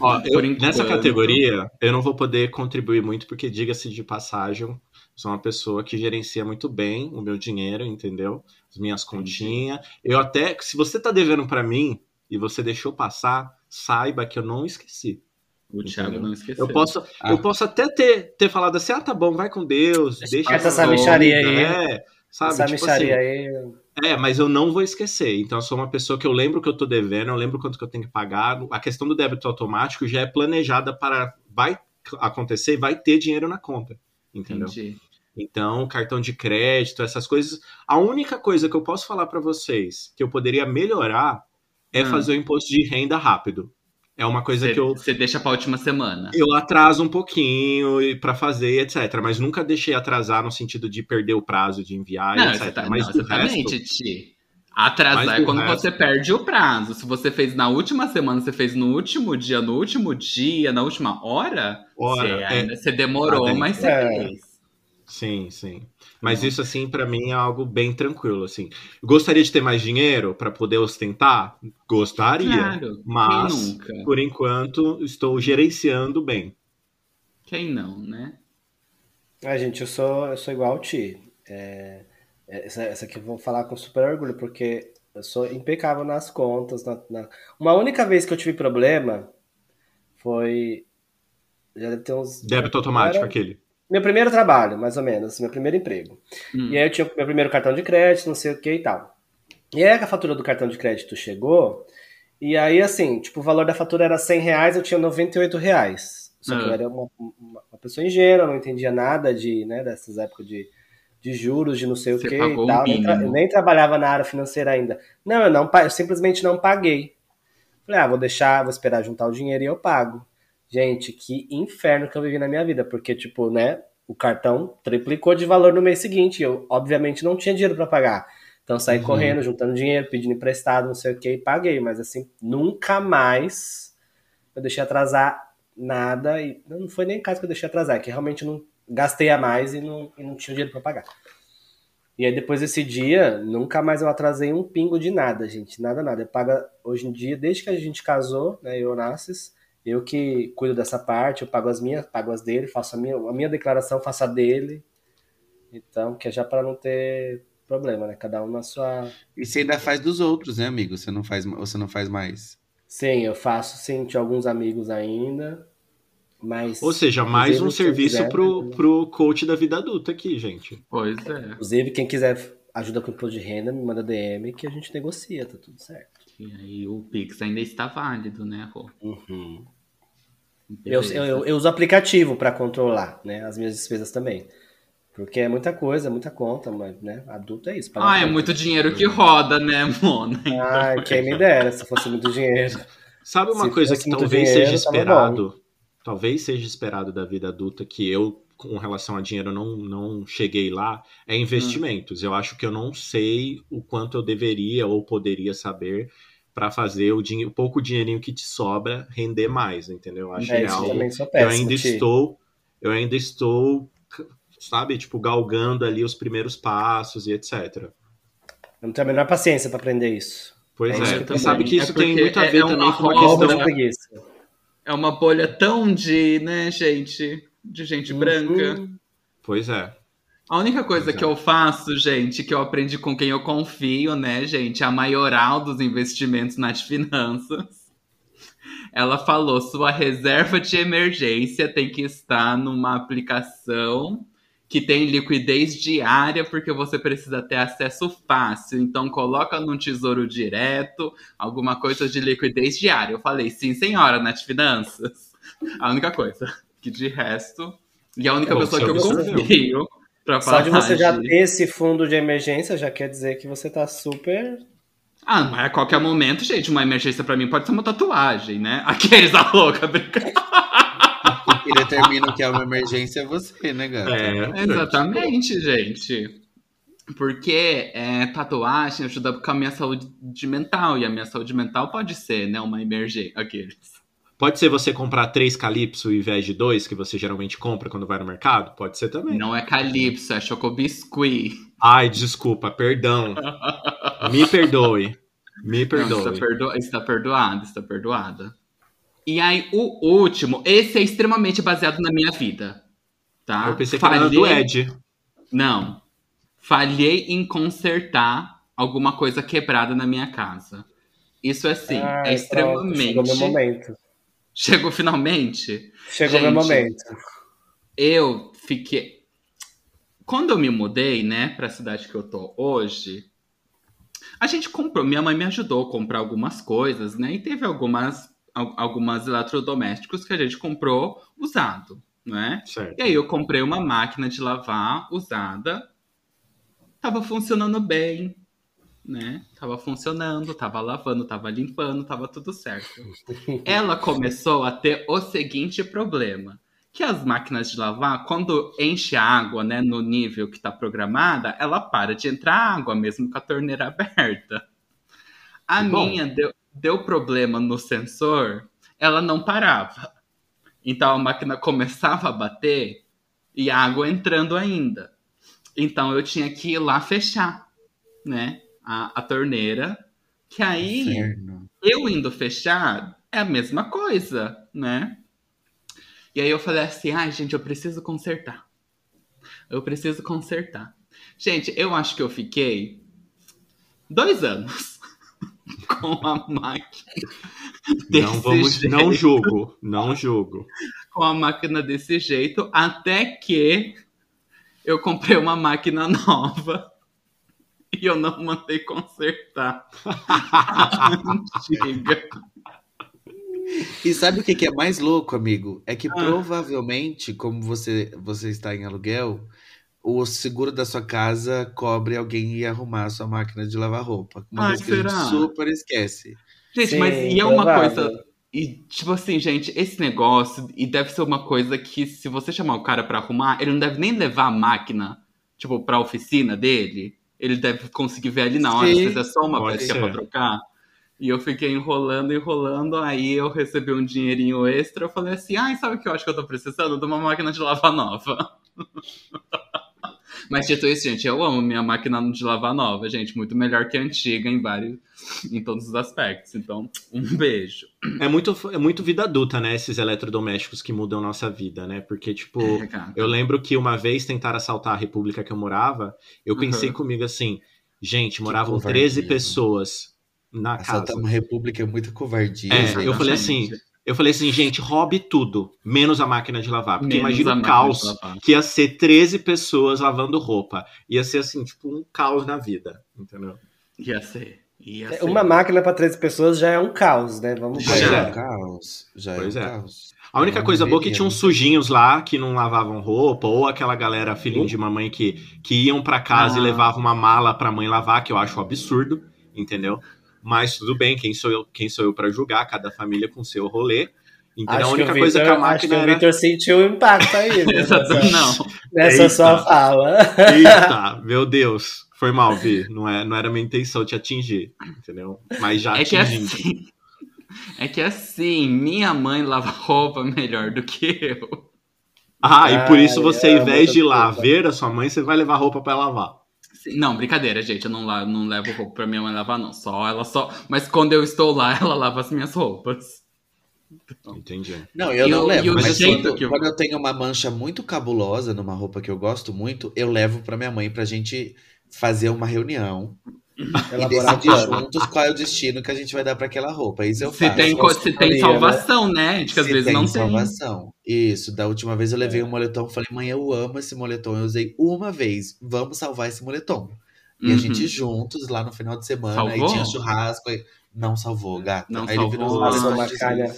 Ó, eu-
Por
nessa categoria, eu não vou poder contribuir muito, porque, diga-se de passagem, sou uma pessoa que gerencia muito bem o meu dinheiro, entendeu? As minhas continhas. Eu até, se você tá devendo pra mim e você deixou passar, saiba que eu não esqueci.
O Thiago não esqueceu.
Eu posso,
Ah.
eu posso até ter, ter falado assim, ah, tá bom, vai com Deus, deixa
Essa
essa
micharia aí.
É, sabe?
Essa
tipo assim,
aí.
É, mas eu não vou esquecer. Então, eu sou uma pessoa que eu lembro que eu tô devendo, eu lembro quanto que eu tenho que pagar. A questão do débito automático já é planejada para. Vai acontecer e vai ter dinheiro na conta. Entendeu?
Entendi.
Então, cartão de crédito, essas coisas. A única coisa que eu posso falar para vocês que eu poderia melhorar é
Hum.
fazer o imposto de renda rápido. É uma coisa
Você
que eu,
você deixa pra última semana.
eu atraso um pouquinho pra fazer, etc. Mas nunca deixei atrasar no sentido de perder o prazo de enviar,
Não,
etc.
tá,
mas
não, exatamente,
resto,
Ti. Atrasar é
do
quando
resto-
você perde o prazo. Se você fez na última semana, você fez no último dia, no último dia, na última hora,
Ora,
você,
é-
você demorou,
bem.
mas você
É.
fez.
Sim, sim. Mas isso, assim, pra mim é algo bem tranquilo, assim. Gostaria de ter mais dinheiro pra poder ostentar? Gostaria.
Claro,
mas, por enquanto, estou gerenciando bem.
Quem não, né?
Ah, gente, eu sou, eu sou igual ao Ti. É, essa, essa aqui eu vou falar com super orgulho, porque eu sou impecável nas contas. na- na- Uma única vez que eu tive problema foi. Já deve ter uns.
Débito automático,
Era
aquele.
Meu primeiro trabalho, mais ou menos, meu primeiro emprego.
Hum.
E aí eu tinha meu primeiro cartão de crédito, não sei o que e tal. E aí a fatura do cartão de crédito chegou, e aí assim, tipo, o valor da fatura era 100 reais, eu tinha 98 reais. Só que
Ah.
eu era uma, uma- pessoa ingênua, não entendia nada de, né, dessas épocas de, de juros, de não sei o
Você
que
pagou
e
o
tal. Nem, tra- nem trabalhava na área financeira ainda. Não, eu não eu simplesmente não paguei. Falei, ah, vou deixar, vou esperar juntar o dinheiro e eu pago. Gente, que inferno que eu vivi na minha vida, porque, tipo, né, o cartão triplicou de valor no mês seguinte. e Eu, obviamente, não tinha dinheiro para pagar. Então, saí
Uhum.
correndo, juntando dinheiro, pedindo emprestado, não sei o que, e paguei. Mas, assim, nunca mais eu deixei atrasar nada. E não foi nem caso que eu deixei atrasar, é que realmente não gastei a mais e não, e não tinha dinheiro para pagar. E aí, depois desse dia, nunca mais eu atrasei um pingo de nada, gente. Nada, nada. Eu pago, hoje em dia, desde que a gente casou, né, eu o Nassis, eu que cuido dessa parte, eu pago as minhas, pago as dele, faço a minha, a minha declaração, faço a dele. Então, que é já para não ter problema, né? Cada um na sua.
E você ainda faz dos outros, né, amigo? Você não faz, você não faz mais.
Sim, eu faço sim, tinha alguns amigos ainda. Mas.
Ou seja, mais um
quem
serviço
quiser,
pro,
né?
pro coach da vida adulta aqui, gente.
Pois é.
Inclusive, quem quiser ajuda com imposto de renda, me manda DM que a gente negocia, tá tudo certo.
E aí o Pix ainda está válido, né, Rô?
Uhum. Eu, eu, eu, eu uso aplicativo para controlar, né? As minhas despesas também. Porque é muita coisa, muita conta, mas, né? Adulto é isso.
Ah, é muito dinheiro que roda, né, Mona?
Ai, quem me dera se fosse muito dinheiro.
Sabe uma
Se
coisa que talvez
dinheiro,
seja esperado? Talvez seja esperado da vida adulta que eu, com relação a dinheiro, não, não cheguei lá, é investimentos. Eu acho que eu não sei o quanto eu deveria ou poderia saber para fazer o, o pouco dinheirinho que te sobra render mais, entendeu? Eu acho
É,
que é algo eu ainda
Ti.
estou, eu ainda estou, sabe, tipo, galgando ali os primeiros passos e etc.
Eu não tenho a menor paciência para aprender isso.
Pois
É
é,
isso que
e
também.
sabe que
É
isso tem
porque
muito a
é-
ver
é
também com
Roubo
questão
de preguiça.
É uma bolha tão de, né, gente? De gente branca.
Uhum.
Pois é.
A única coisa
é.
que eu faço, gente, que eu aprendi com quem eu confio, né, gente? A maioral dos investimentos nas finanças. Ela falou: sua reserva de emergência tem que estar numa aplicação que tem liquidez diária, porque você precisa ter acesso fácil. Então, coloca num tesouro direto, alguma coisa de liquidez diária. Eu falei, sim, senhora, nas finanças. A única coisa. Que de resto. E a única
Bom,
pessoa que eu confio pra
Só de você já ter esse fundo de emergência já quer dizer que você tá super.
Ah, mas a qualquer momento, gente, uma emergência pra mim pode ser uma tatuagem, né? Aqueles a louca, brincadeira.
Quem determina o que é uma emergência é você, né, gata?
É,
Exatamente, gente. Porque é, tatuagem ajuda com a minha saúde mental. E a minha saúde mental pode ser, né, uma emergência. Aqueles.
Pode ser você comprar três Calypso ao invés de dois, que você geralmente compra quando vai no mercado? Pode ser também.
Não é calypso, é chocobiscuit.
Ai, desculpa, perdão. Me perdoe. Me
Não,
perdoe.
está, perdo... está perdoada, está perdoada. E aí, o último, esse é extremamente baseado na minha vida. Tá?
Eu pensei que era do Ed.
Não. Falhei em consertar alguma coisa quebrada na minha casa. Isso assim,
Ai,
é
pronto, Chegou meu
extremamente.
momento.
Chegou finalmente.
Chegou meu
Gente,
momento.
Eu fiquei. Quando eu me mudei, né, pra cidade que eu tô hoje, a gente comprou. Minha mãe me ajudou a comprar algumas coisas, né? E teve algumas, al- algumas eletrodomésticos que a gente comprou usado, né?
Certo.
E aí eu comprei uma máquina de lavar usada. Tava funcionando bem, né? Tava funcionando, tava lavando, tava limpando, tava tudo certo. Ela começou a ter o seguinte problema. Que as máquinas de lavar, quando enche a água, né, no nível que tá programada, ela para de entrar água, mesmo com a torneira aberta. A
bom.
minha deu, deu problema no sensor, ela não parava. Então a máquina começava a bater e água entrando ainda. Então eu tinha que ir lá fechar, né? A, a torneira. Que aí,
Inferno.
eu indo fechar, é a mesma coisa, né? E aí eu falei assim, ai, gente, eu preciso consertar. Eu preciso consertar. Gente, eu acho que eu fiquei dois anos com a máquina.
Não vamos,
jeito
não julgo, não julgo.
com a máquina desse jeito, até que eu comprei uma máquina nova e eu não mandei consertar antiga.
E sabe o que, que é mais louco, amigo? É que
Ah.
provavelmente, como você, você está em aluguel, o seguro da sua casa cobre alguém ir arrumar a sua máquina de lavar roupa. Uma
Ai,
coisa que a gente
será?
super esquece.
Gente,
Sim,
mas e é uma
provável.
coisa. E, tipo assim, gente, esse negócio, e deve ser uma coisa que, se você chamar o cara pra arrumar, ele não deve nem levar a máquina, tipo, pra oficina dele. Ele deve conseguir ver ali na hora,
Sim,
se é só uma
pode
peça é pra
ser.
trocar. E eu fiquei enrolando, enrolando, aí eu recebi um dinheirinho extra, eu falei assim, ai, sabe o que eu acho que eu tô precisando? De uma máquina de lavar nova. Mas dito isso, gente, eu amo minha máquina de lavar nova, gente, muito melhor que a antiga em vários, em todos os aspectos. Então, um beijo.
É muito, é muito vida adulta, né? Esses eletrodomésticos que mudam nossa vida, né? Porque, tipo,
É,
eu lembro que uma vez tentaram assaltar a república que eu morava, eu
Uhum.
pensei comigo assim, gente, moravam
covardia,
13
né?
pessoas na
Assaltar
casa.
uma república é muita covardia.
É, eu falei assim, eu falei assim, gente, roube tudo, menos a máquina de lavar. Porque
Menos
imagina o caos que ia ser 13 pessoas lavando roupa. Ia ser assim, tipo, um caos na vida, entendeu?
Ia ser. Ia ser.
É, Uma máquina para três pessoas já é um caos, né? Vamos
Já
Pois
é
é.
um caos. Já
Pois
é um
é.
caos.
A única
Não
coisa boa é que tinha uns
né?
sujinhos lá que não lavavam roupa, ou aquela galera filhinho de mamãe que, que iam pra casa
Ah.
e levavam uma mala pra mãe lavar, que eu acho um absurdo, entendeu? Mas tudo bem, quem sou eu, quem sou eu para julgar? Cada família com seu rolê. A
Acho que,
única
o
coisa
Victor,
que a
acho
máquina
que o
era.
Victor sentiu o impacto aí né, nessa,
não.
nessa
Eita.
sua fala.
Eita, meu Deus. Foi mal, Vi. Não, é, não era minha intenção te atingir, entendeu? Mas já
É que
atingindo.
assim. É que assim, minha mãe lava roupa melhor do que eu.
Ah, e por
Ai,
isso você, ao invés de ir lá ver a sua mãe, você vai levar roupa pra lavar.
Sim, Não, brincadeira, gente. Eu não, não levo roupa pra minha mãe lavar, não. Só ela só. Mas quando eu estou lá, ela lava as minhas roupas.
Entendi.
Não, eu
E
não levo, mas quando,
que eu-
quando eu tenho uma mancha muito cabulosa numa roupa que eu gosto muito, eu levo pra minha mãe pra gente fazer uma reunião e decidir juntos qual é o destino que a gente vai dar pra aquela roupa. Isso eu
Se
faço.
tem, se tem salvação, né? De que às
Se
vezes
tem
não tem.
salvação. Isso, da última vez eu levei um moletom, falei, mãe, eu amo esse moletom, eu usei uma vez, vamos salvar esse moletom. E a
Uhum.
gente juntos lá no final de semana,
Salvou?
aí tinha churrasco, aí... não salvou, gata.
Não
aí ele virou
salvou.
os
Passou
olhos,
uma calha.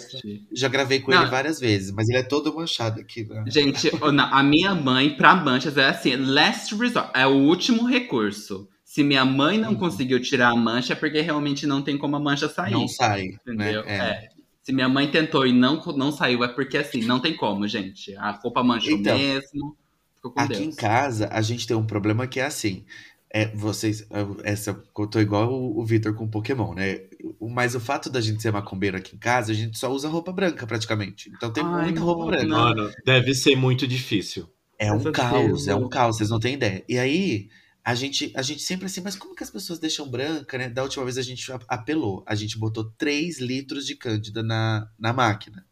Já gravei com
Não.
ele várias vezes, mas ele é todo manchado aqui. Né?
Gente, a minha mãe, pra manchas, é assim: last resort. É o último recurso. Se minha mãe não
Uhum.
conseguiu tirar a mancha, é porque realmente não tem como a mancha sair.
Não sai,
Entendeu?
né? É.
É. Se minha mãe tentou e não, não saiu, é porque assim, não tem como, gente. A roupa manchou
Então,
mesmo. Ficou com
Aqui
Deus.
em casa, a gente tem um problema que é assim. É, vocês. Essa, eu tô igual o, o Vitor com Pokémon, né? Mas o fato da gente ser macumbeiro aqui em casa, a gente só usa roupa branca praticamente. Então tem
Ai,
muita roupa branca.
Mano, deve ser muito difícil.
É um caos, é um caos, vocês não têm ideia. E aí, a gente, a gente sempre assim, mas como que as pessoas deixam branca, né? Da última vez a gente apelou. A gente botou 3 litros de cândida na, na máquina.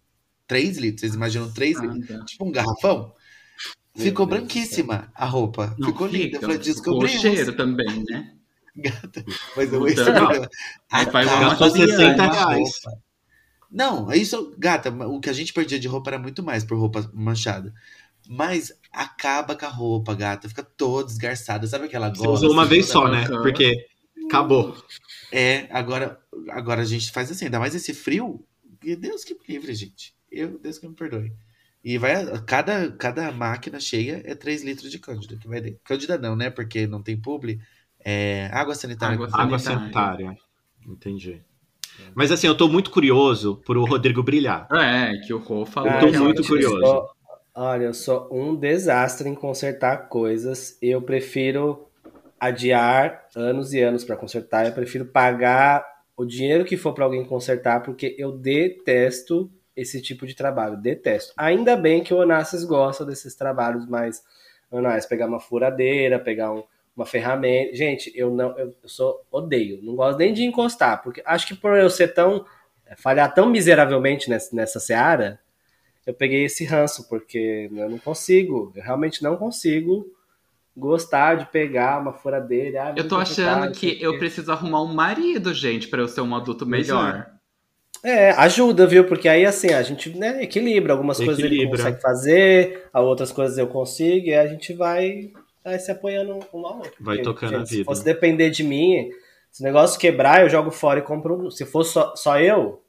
3 litros, vocês imaginam 3 litros? Tipo um garrafão?
Meu
Ficou
Deus
branquíssima a roupa.
Não
Ficou linda.
fica,
Eu falei,
ficou
descobri
o cheiro também, né?
Mas eu
Então, vai
Acaba
uma
Gastou
com
60
a
reais.
roupa. Não, isso, gata, o que a gente perdia de roupa era muito mais por roupa manchada. Mas acaba com a roupa, gata, fica toda desgarçada. Sabe aquela
Você
gola?
usou uma
assim,
vez só, né? Porque acabou.
É, agora, agora a gente faz assim, ainda mais esse frio. E Deus que me livre, gente. Eu, Deus que me perdoe. E vai, cada, cada máquina cheia é 3 litros de cândida que vai dentro. Cândida não, né? Porque não tem publi. É água sanitária.
Água
Água
Sanitária.
sanitária. Entendi. Mas assim, eu tô muito curioso por o Rodrigo brilhar.
É, que o Rô falou.
Eu tô muito curioso.
sou- olha, eu sou um desastre em consertar coisas. Eu prefiro adiar anos e anos para consertar. Eu prefiro pagar o dinheiro que for para alguém consertar, porque eu detesto esse tipo de trabalho. Detesto. Ainda bem que o Onassis gosta desses trabalhos mais banais. Pegar uma furadeira, pegar um, uma ferramenta. Gente, eu não, eu, eu sou odeio. Não gosto nem de encostar, porque acho que por eu ser tão falhar tão miseravelmente nessa, nessa seara, eu peguei esse ranço, porque eu não consigo, eu realmente não consigo gostar de pegar uma furadeira. Ah,
eu tô achando que eu preciso arrumar um marido, gente, para eu ser um adulto melhor.
É, ajuda, viu? Porque aí, assim, a gente né, equilibra. Algumas equilibra. coisas ele consegue fazer, outras coisas eu consigo, e a gente vai, vai se apoiando um ao outro.
Vai Porque, tocando gente, a vida.
Se fosse depender de mim, se o negócio quebrar, eu jogo fora e compro um. Se fosse só, só eu,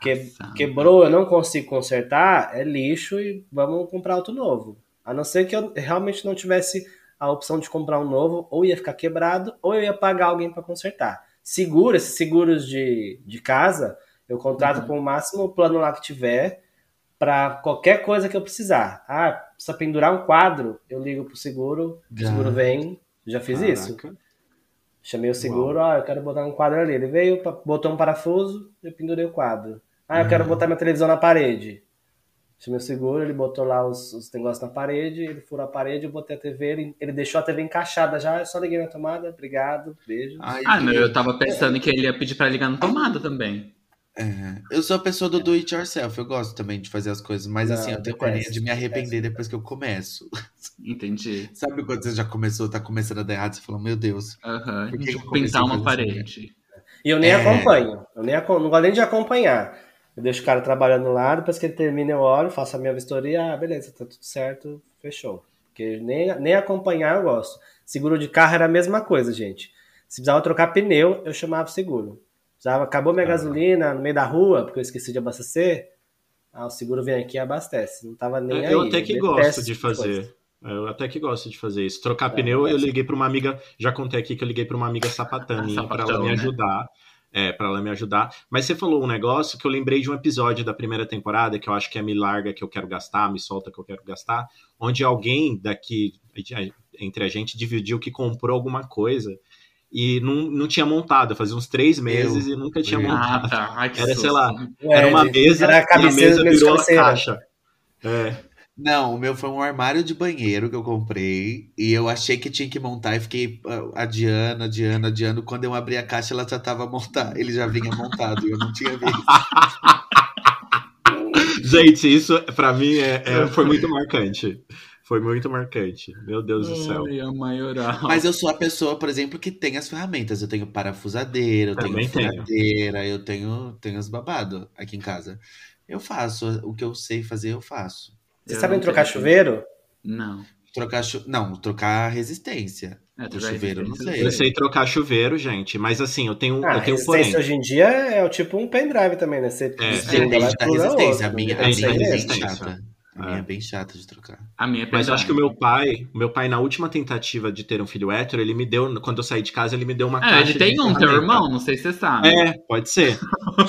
que, quebrou, eu não consigo consertar, é lixo e vamos comprar outro novo. A não ser que eu realmente não tivesse a opção de comprar um novo, ou ia ficar quebrado, ou eu ia pagar alguém para consertar. Seguro, esses seguros de, de casa, eu contrato uhum. com o máximo plano lá que tiver, para qualquer coisa que eu precisar. Ah, precisa pendurar um quadro, eu ligo pro seguro, o seguro vem, já fiz Caraca. isso. Chamei o seguro, ó, ah, eu quero botar um quadro ali. Ele veio, botou um parafuso, eu pendurei o quadro. Ah, eu uhum. quero botar minha televisão na parede. Chamei o seguro, ele botou lá os, os negócios na parede, ele furou a parede, eu botei a TV, ele, ele deixou a TV encaixada já, eu só liguei na tomada, obrigado, beijo.
Ai, ah, não, eu tava pensando que ele ia pedir pra ligar na tomada também.
É, eu sou a pessoa do do it yourself, eu gosto também de fazer as coisas, mas assim, eu tenho mania de me arrepender depois que eu começo.
Entendi.
Sabe quando você já começou, tá começando a dar errado, você fala, meu Deus.
Aham, uhum. tipo, pintar uma parede.
E eu nem é... acompanho, eu nem, não gosto nem de acompanhar. Eu deixo o cara trabalhando lá, depois que ele termina eu olho, faço a minha vistoria, ah, beleza, tá tudo certo, fechou. Porque nem, nem acompanhar eu gosto. Seguro de carro era a mesma coisa, gente. Se precisava trocar pneu, eu chamava o seguro. Já acabou minha ah. gasolina no meio da rua, porque eu esqueci de abastecer. Ah, o seguro vem aqui e abastece. Não tava nem
eu
aí.
Até que gosto de fazer. Eu até que gosto de fazer isso. Trocar é, pneu, eu liguei para uma amiga, já contei aqui que eu liguei para uma amiga sapatã para ela me né? É, para ela me ajudar. Mas você falou um negócio que eu lembrei de um episódio da primeira temporada, que eu acho que é Me Larga que eu quero gastar, Me Solta que eu quero gastar, onde alguém daqui, entre a gente, dividiu que comprou alguma coisa e não, não tinha montado, fazia uns três meses eu, e nunca tinha montado. Ah, tá. Ai, era, sei lá, era uma mesa era a, e a mesa virou a caixa. É.
Não, o meu foi um armário de banheiro que eu comprei e eu achei que tinha que montar e fiquei ah, adiando, adiando, adiando. Quando eu abri a caixa, ela já estava montada, ele já vinha montado e eu não tinha visto.
Gente, isso para mim é, é, foi muito marcante. Foi muito marcante. Meu Deus do céu.
Mas eu sou a pessoa, por exemplo, que tem as ferramentas. Eu tenho parafusadeira, eu Também tenho furadeira, eu tenho, tenho os babados aqui em casa. Eu faço. O que eu sei fazer, eu faço.
Vocês sabem trocar chuveiro?
Não.
Trocar chu... Não, trocar resistência. É, o chuveiro, não sei.
Eu sei trocar chuveiro, gente, mas assim, eu tenho, ah, eu tenho porém.
hoje em dia é tipo um pendrive também, né? Você
é, depende da resistência. A minha, a minha é bem chata. A minha é bem chata de trocar.
A minha é
Mas eu acho que o meu pai, meu pai, na última tentativa de ter um filho hétero, ele me deu, quando eu saí de casa, ele me deu uma é, caixa.
Ele tem um, teu irmão, não sei se você sabe.
É, pode ser.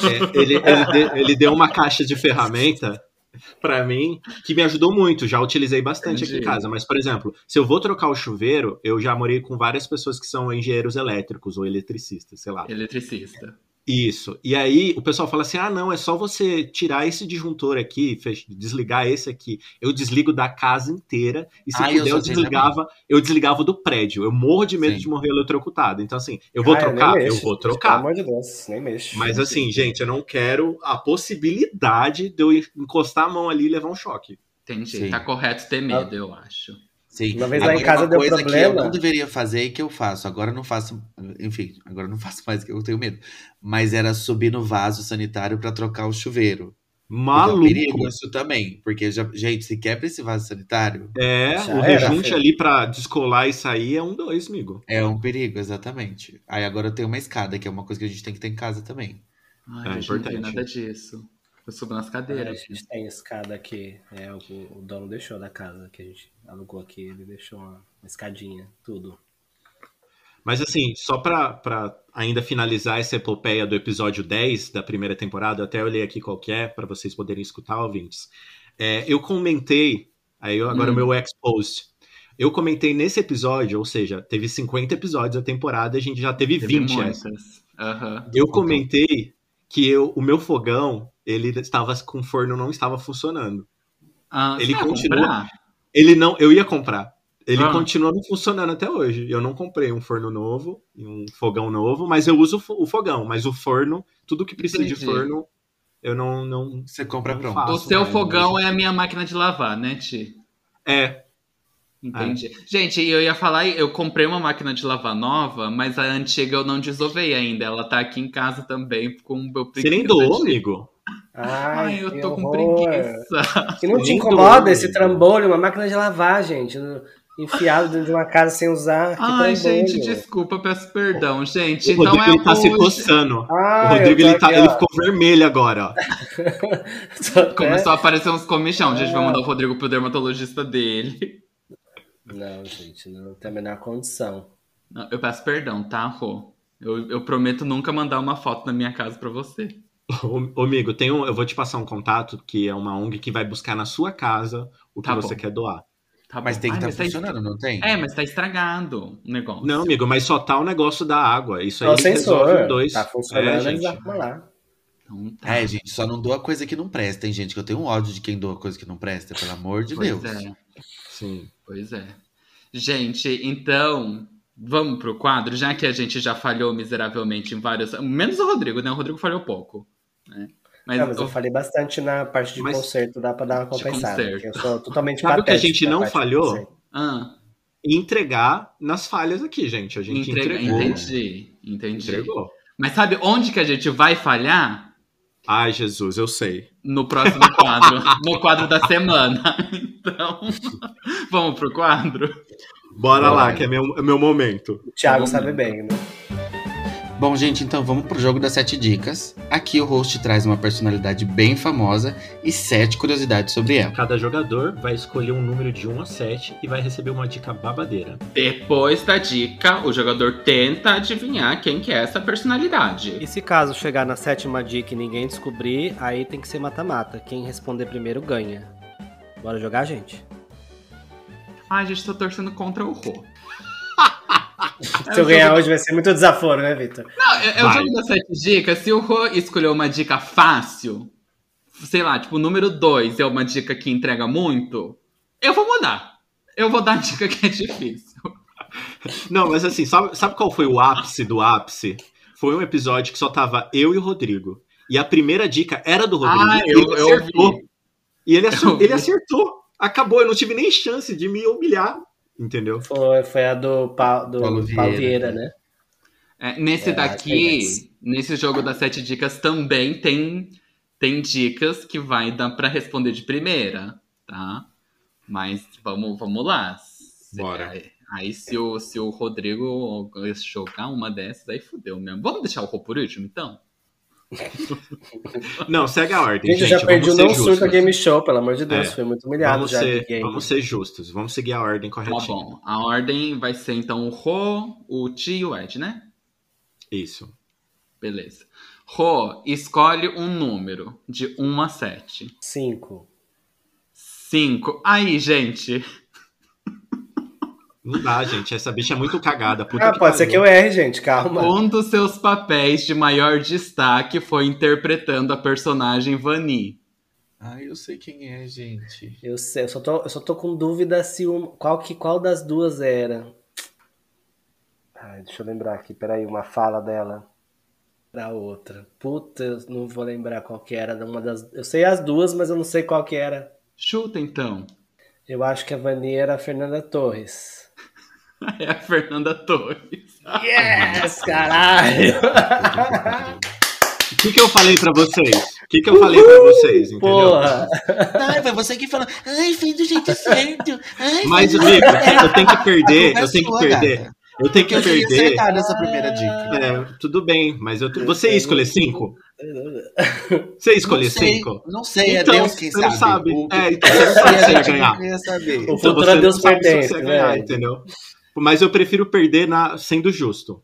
é, ele, ele, ele deu uma caixa de ferramenta para mim, que me ajudou muito. Já utilizei bastante Entendi. aqui em casa. Mas, por exemplo, se eu vou trocar o chuveiro, eu já morei com várias pessoas que são engenheiros elétricos ou eletricistas, sei lá.
Eletricista.
Isso. E aí o pessoal fala assim: ah, não, é só você tirar esse disjuntor aqui, desligar esse aqui. Eu desligo da casa inteira. E se ah, puder, eu, eu desligava, eu desligava do prédio. Eu morro de medo Sim. de morrer eletrocutado. Então, assim, eu vou ah, trocar? Eu, eu vou trocar.
Pelo amor de Deus, nem mexe.
Mas assim, gente, eu não quero a possibilidade de eu encostar a mão ali e levar um choque.
Entendi. Sim. Tá correto ter medo, ah. eu acho.
Sim. Uma vez lá em casa deu problema. que eu não deveria fazer e que eu faço. Agora eu não faço, enfim, agora eu não faço mais que eu tenho medo. Mas era subir no vaso sanitário para trocar o chuveiro.
Maluco. É
perigo isso também, porque já, gente, se quebra esse vaso sanitário.
É, o rejunte ali para descolar e sair é um dois, amigo.
É um perigo, exatamente. Aí agora eu tenho uma escada, que é uma coisa que a gente tem que ter em casa também.
Ai, é importante. Não tem nada disso. Eu subo nas cadeiras.
É, a gente tem escada aqui. É, o, o, dono deixou da casa que a gente alugou aqui. Ele deixou uma, uma escadinha, tudo.
Mas assim, só para ainda finalizar essa epopeia do episódio 10 da primeira temporada, eu até olhei aqui qualquer é, para vocês poderem escutar, ouvintes. É, eu comentei, aí agora hum. o meu ex-post. Eu comentei nesse episódio, ou seja, teve 50 episódios a temporada, a gente já teve, teve 20
muitas. Uhum.
Eu comentei que eu, o meu fogão ele estava com o forno não estava funcionando.
Ah,
Ele continua-
comprar?
Ele não, eu ia comprar. Ele
Ah.
continua não funcionando até hoje. Eu não comprei um forno novo, e um fogão novo, mas eu uso o fo- o fogão, mas o forno, tudo que precisa de
Entendi.
forno, eu não não
Você compra
Não
pronto.
faço.
O seu
mais,
fogão
mas-
é a minha máquina de lavar, né, Ti?
é,
Entendi. Gente, eu ia falar, eu comprei uma máquina de lavar nova, mas a antiga eu não desovei ainda. Ela tá aqui em casa também com o meu
você nem doou,
de-
amigo.
Ai,
Ai,
eu
que
tô com
horror.
preguiça.
E não te incomoda esse trambolho, uma máquina de lavar, gente, enfiado dentro de uma casa sem usar. Que
Ai,
trambolho.
gente, desculpa, peço perdão, gente.
O
Então
Rodrigo
é
ele tá se
hoje.
coçando.
Ah,
o Rodrigo
eu tô
ele, tá,
aqui,
ele ficou vermelho agora, ó.
Tô até-
Começou a aparecer uns comichão. A gente vai
É.
mandar o Rodrigo pro dermatologista dele.
Não, gente, não tem a menor condição.
Não, Eu peço perdão, tá, Rô? Eu, eu prometo nunca mandar uma foto na minha casa pra você.
Ô, amigo, tem um, eu vou te passar um contato que é uma ONG que vai buscar na sua casa o que
Tá
você
bom.
quer doar.
Tá
Mas
bom.
tem que estar
mas tá
funcionando, não tem?
É, mas tá estragado o negócio.
Não, amigo, mas só tá o negócio da água. Isso aí resolvem dois.
tá funcionando,
É, gente.
lá.
Então tá.
É, gente, só não doa coisa que não presta, hein, gente? Que eu tenho um ódio de quem doa coisa que não presta, pelo amor de
pois
Deus.
é,
Sim.
pois é. Gente, então, vamos pro quadro, já que a gente já falhou miseravelmente em vários. Menos o Rodrigo, né? O Rodrigo falhou pouco. Né? Mas,
Não, mas eu
o-
falei bastante na parte de conserto, dá pra dar uma compensada. Eu sou totalmente
Sabe o que a gente não falhou?
Ah,
entregar nas falhas aqui, gente. A gente
entrega-
entregou.
entendi, entendi.
Entregou.
Mas sabe onde que a gente vai falhar?
Ai, Jesus, eu sei.
No próximo quadro. no quadro da semana. Então, vamos pro quadro?
Bora
Bora.
lá, que é meu, é meu momento.
O Thiago sabe bem, né?
Bom, gente, então vamos pro jogo das sete dicas. Aqui o host traz uma personalidade bem famosa e sete curiosidades sobre ela.
Cada jogador vai escolher um número de 1 a 7 e vai receber uma dica babadeira.
Depois da dica, o jogador tenta adivinhar quem que é essa personalidade.
E se caso chegar na sétima dica e ninguém descobrir, aí tem que ser mata-mata. Quem responder primeiro ganha. Bora jogar, gente?
Ai, gente, tô torcendo contra o Rô.
Se eu ganhar hoje vai ser muito desaforo, né, Vitor?
Não, o
Vai.
jogo das sete dicas. Se o Rô escolheu uma dica fácil, sei lá, tipo, o número 2 é uma dica que entrega muito, eu vou mudar. Eu vou dar a dica que é difícil.
Não, mas assim, sabe, sabe qual foi o ápice do ápice? Foi um episódio que só tava eu e o Rodrigo. E a primeira dica era do Rodrigo.
Ah,
e
eu,
ele
eu
acertou.
vi.
E ele,
Eu
acer-
vi.
ele acertou. Acabou, eu não tive nem chance de me humilhar. Entendeu?
Foi, foi a do, pa, do
Paulo
Paulo
Vieira.
Vieira, né?
É, nesse
É, é
daqui,
esse.
nesse jogo das sete dicas, também tem, tem dicas que vai dar pra responder de primeira, tá? Mas vamos, vamos lá.
Bora.
Aí, aí se, o, se o Rodrigo jogar uma dessas, aí fudeu mesmo. Vamos deixar o Rô por último, então?
Não, segue a ordem.
Gente, eu
Gente,
já perdi o Não
ser
Surta
justos.
Game Show, pelo amor de Deus.
É.
Fui muito humilhado
Vamos
já
ser, vamos ser justos. Vamos seguir a ordem
Tá
corretinha.
bom. A ordem vai ser então o Rô, o Ti e o Ed, né?
Isso.
Beleza. Rô, escolhe um número de 1 a 7.
Cinco.
5. Aí, gente.
Não dá, gente. Essa bicha é muito cagada. Puta
Ah, pode ser que eu erre, gente. Calma.
Um dos seus papéis de maior destaque foi interpretando a personagem Vani.
Ai, eu sei quem é, gente.
Eu, sei, eu, só tô, eu só tô com dúvida se um, qual, que, qual das duas era. Ai, deixa eu lembrar aqui, peraí, uma fala dela. Da outra. Puta, eu não vou lembrar qual que era. Uma das, eu sei as duas, mas eu não sei qual que era.
Chuta então.
Eu acho que a Vani era a Fernanda Torres.
É a Fernanda Torres.
Yes, caralho!
O que, que eu falei pra vocês? O que, que eu falei pra vocês, entendeu?
Porra!
Ai, foi você que falou. Ai, fez do jeito certo. Ai,
Mas,
certo.
eu tenho que
A
perder,
é
eu tenho que perder.
gata.
Eu tenho que
Eu
perder.
acertado essa primeira dica.
É, tudo bem, mas eu, você ia escolher cinco? Você ia escolher
não sei,
cinco?
Não sei,
Então,
é Deus quem
você
sabe.
não sabe.
O-
É, então você não
sei,
sabe
a
se ia ganhar.
O
Então
futuro
você
é Deus
não sabe se
pertence,
você ia ganhar,
né?
entendeu? Mas eu prefiro perder na, sendo justo.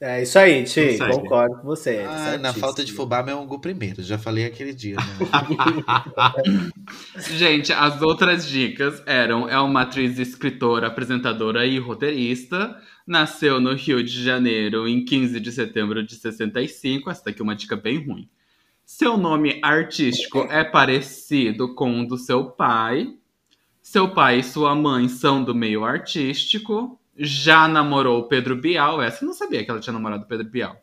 É isso aí, Ti. Concordo com você.
Ah, na
certíssimo.
falta de fubá, meu angu primeiro. Já falei aquele dia. Né?
Gente, as outras dicas eram: é uma atriz, escritora, apresentadora e roteirista. Nasceu no Rio de Janeiro em 15 de setembro de 65. Essa daqui é uma dica bem ruim. Seu nome artístico é parecido com o do seu pai. Seu pai e sua mãe são do meio artístico. Já namorou o Pedro Bial. Essa eu não sabia que ela tinha namorado o Pedro Bial.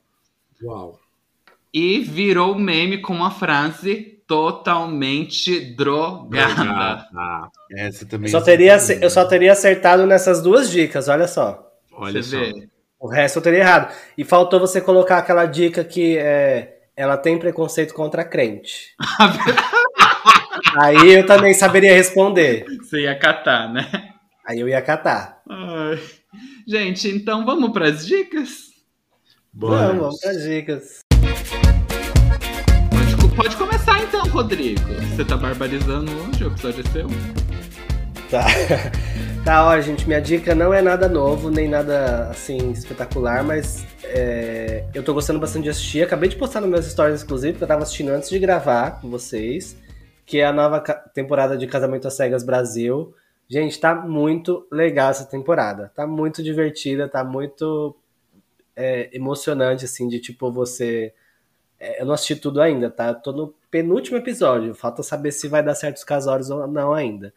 Uau.
E virou meme com uma frase totalmente drogada.
Ah,
Essa também.
Eu só, teria, ace- eu só teria acertado nessas duas dicas, olha só.
olha
Você
só.
vê?
O resto eu teria errado. E faltou você colocar aquela dica que é, ela tem preconceito contra crente. Aí eu também saberia responder.
Você ia catar, né?
Aí eu ia catar.
Ai. Gente, então vamos para as dicas?
Bora.
Vamos, vamos para dicas.
Pode, pode começar então, Rodrigo. Você tá barbarizando hoje, o episódio é seu.
Tá. Tá, ó, gente, minha dica não é nada novo, nem nada assim espetacular, mas é, eu tô gostando bastante de assistir. Acabei de postar nos meus stories, inclusive, porque eu tava assistindo antes de gravar com vocês, que é a nova temporada de Casamento às Cegas Brasil. Gente, tá muito legal essa temporada. Tá muito divertida, tá muito é, emocionante, assim, de tipo você. é, eu não assisti tudo ainda, tá? Eu tô no penúltimo episódio. Falta saber se vai dar certo os casórios ou não ainda.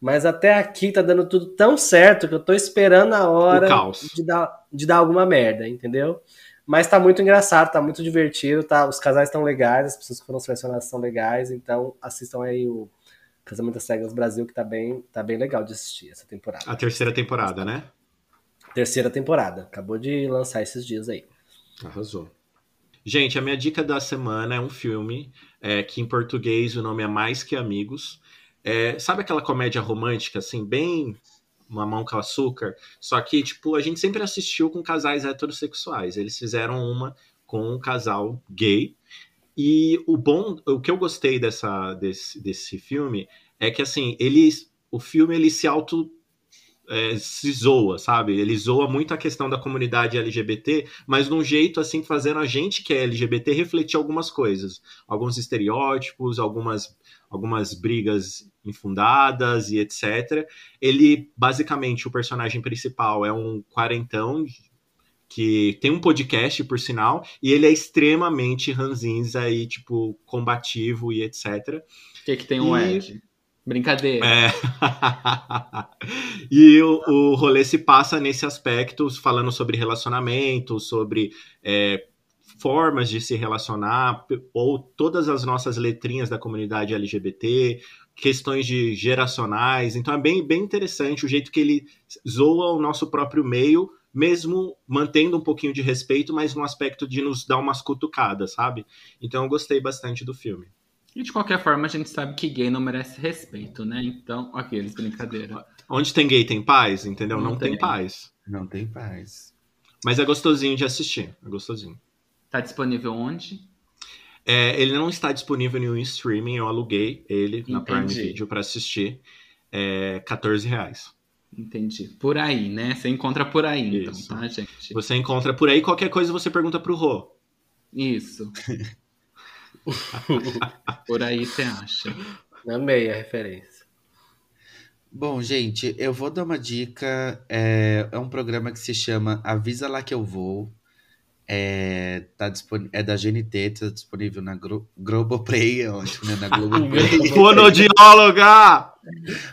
Mas até aqui tá dando tudo tão certo que eu tô esperando a hora de dar, de dar alguma merda, entendeu? Mas tá muito engraçado, tá muito divertido, tá? Os casais estão legais, as pessoas que foram selecionadas são legais, então assistam aí o Casamento às Cegas Brasil, que tá bem, tá bem legal de assistir essa temporada.
A terceira temporada, né?
Terceira temporada, acabou de lançar esses dias aí.
Arrasou. Gente, a minha dica da semana é um filme é, que em português o nome é Mais Que Amigos. É, sabe aquela comédia romântica, assim, bem mamão com açúcar? Só que, tipo, a gente sempre assistiu com casais heterossexuais. Eles fizeram uma com um casal gay. E o bom, o que eu gostei dessa, desse, desse filme é que, assim, eles, o filme ele se auto é, se zoa, sabe? Ele zoa muito a questão da comunidade LGBT, mas de um jeito assim fazendo a gente que é LGBT refletir algumas coisas, alguns estereótipos, algumas algumas brigas infundadas e etc. Ele basicamente o personagem principal é um quarentão que tem um podcast por sinal e ele é extremamente ranzinza e tipo combativo e etc.
O que, que tem o
E-
Ed? Brincadeira.
É. e o, o rolê se passa nesse aspecto, falando sobre relacionamento, sobre é, formas de se relacionar, ou todas as nossas letrinhas da comunidade LGBT, questões de geracionais. Então é bem, bem interessante o jeito que ele zoa o nosso próprio meio, mesmo mantendo um pouquinho de respeito, mas no aspecto de nos dar umas cutucadas, sabe? Então eu gostei bastante do filme.
E de qualquer forma, a gente sabe que gay não merece respeito, né? Então, aqueles brincadeira.
Onde tem gay tem paz, entendeu?
Não
Não, tem
tem.
paz.
Não tem paz.
Mas é gostosinho de assistir. É gostosinho.
Tá disponível onde?
É, ele não está disponível em nenhum streaming, eu aluguei ele na Prime
Entendi.
Video para assistir. É 14 reais.
Entendi. Por aí, né? Você encontra por aí, então,
Isso.
tá, gente?
Você encontra por aí, qualquer coisa você pergunta pro Rô.
Isso. por aí você acha.
Amei a referência.
Bom, gente, eu vou dar uma dica. É, é um programa que se chama Avisa Lá Que Eu Vou. É, tá dispon- é da GNT, tá disponível na Gro Globoplay, é ótimo, né? Na Globoplay.
Fonodióloga!
Ah,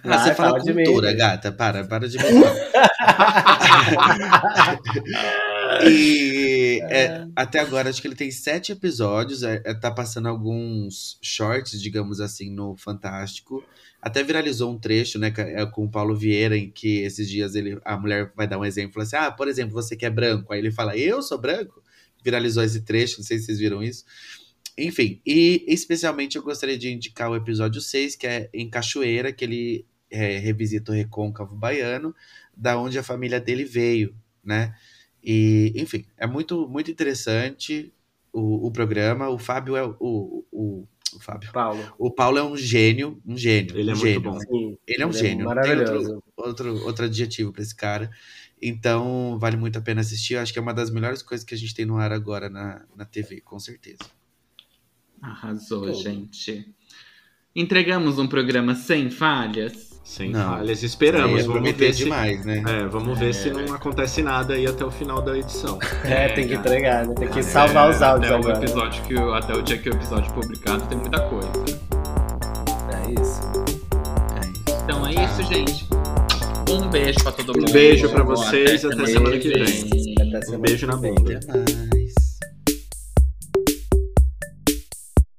você
Ah,
fala
mim.
cultura, gata. Para, para de mentir. e é, até agora, acho que ele tem sete episódios. É, é, tá passando alguns shorts, digamos assim, no Fantástico. Até viralizou um trecho, né, com- é, com o Paulo Vieira, em que esses dias ele, a mulher vai dar um exemplo, fala assim, ah, por exemplo, você que é branco. Aí ele fala, eu sou branco? Viralizou esse trecho, não sei se vocês viram isso. Enfim, e especialmente eu gostaria de indicar o episódio 6, que é em Cachoeira, que ele é, revisita o recôncavo baiano, da onde a família dele veio, né? E, enfim, é muito, muito interessante o, o programa. O Fábio é o, o, o, o Fábio.
Paulo.
O Paulo é um gênio, um gênio.
Ele é
um
muito
gênio.
bom.
Sim,
Ele é um
ele
gênio. Não tem
maravilhoso.
outro, outro, outro adjetivo pra esse cara. Então, vale muito a pena assistir. Eu acho que é uma das melhores coisas que a gente tem no ar agora na, na TV, com certeza.
Arrasou,
Tudo.
gente. Entregamos um programa sem falhas?
Sem
Não.
falhas. Esperamos.
é
Vamos ver se.
demais, né?
É, vamos ver se não acontece nada aí até o final da edição.
É,
É,
tem que entregar, né? Tem que salvar os áudios
até
agora.
O episódio que, até o dia que o episódio publicado tem muita coisa.
É isso.
É isso.
Então é isso, gente. Um beijo pra todo mundo.
beijo pra vocês, até
semana
semana que
vem.
Até semana
Um beijo
que
na bunda.
Até mais.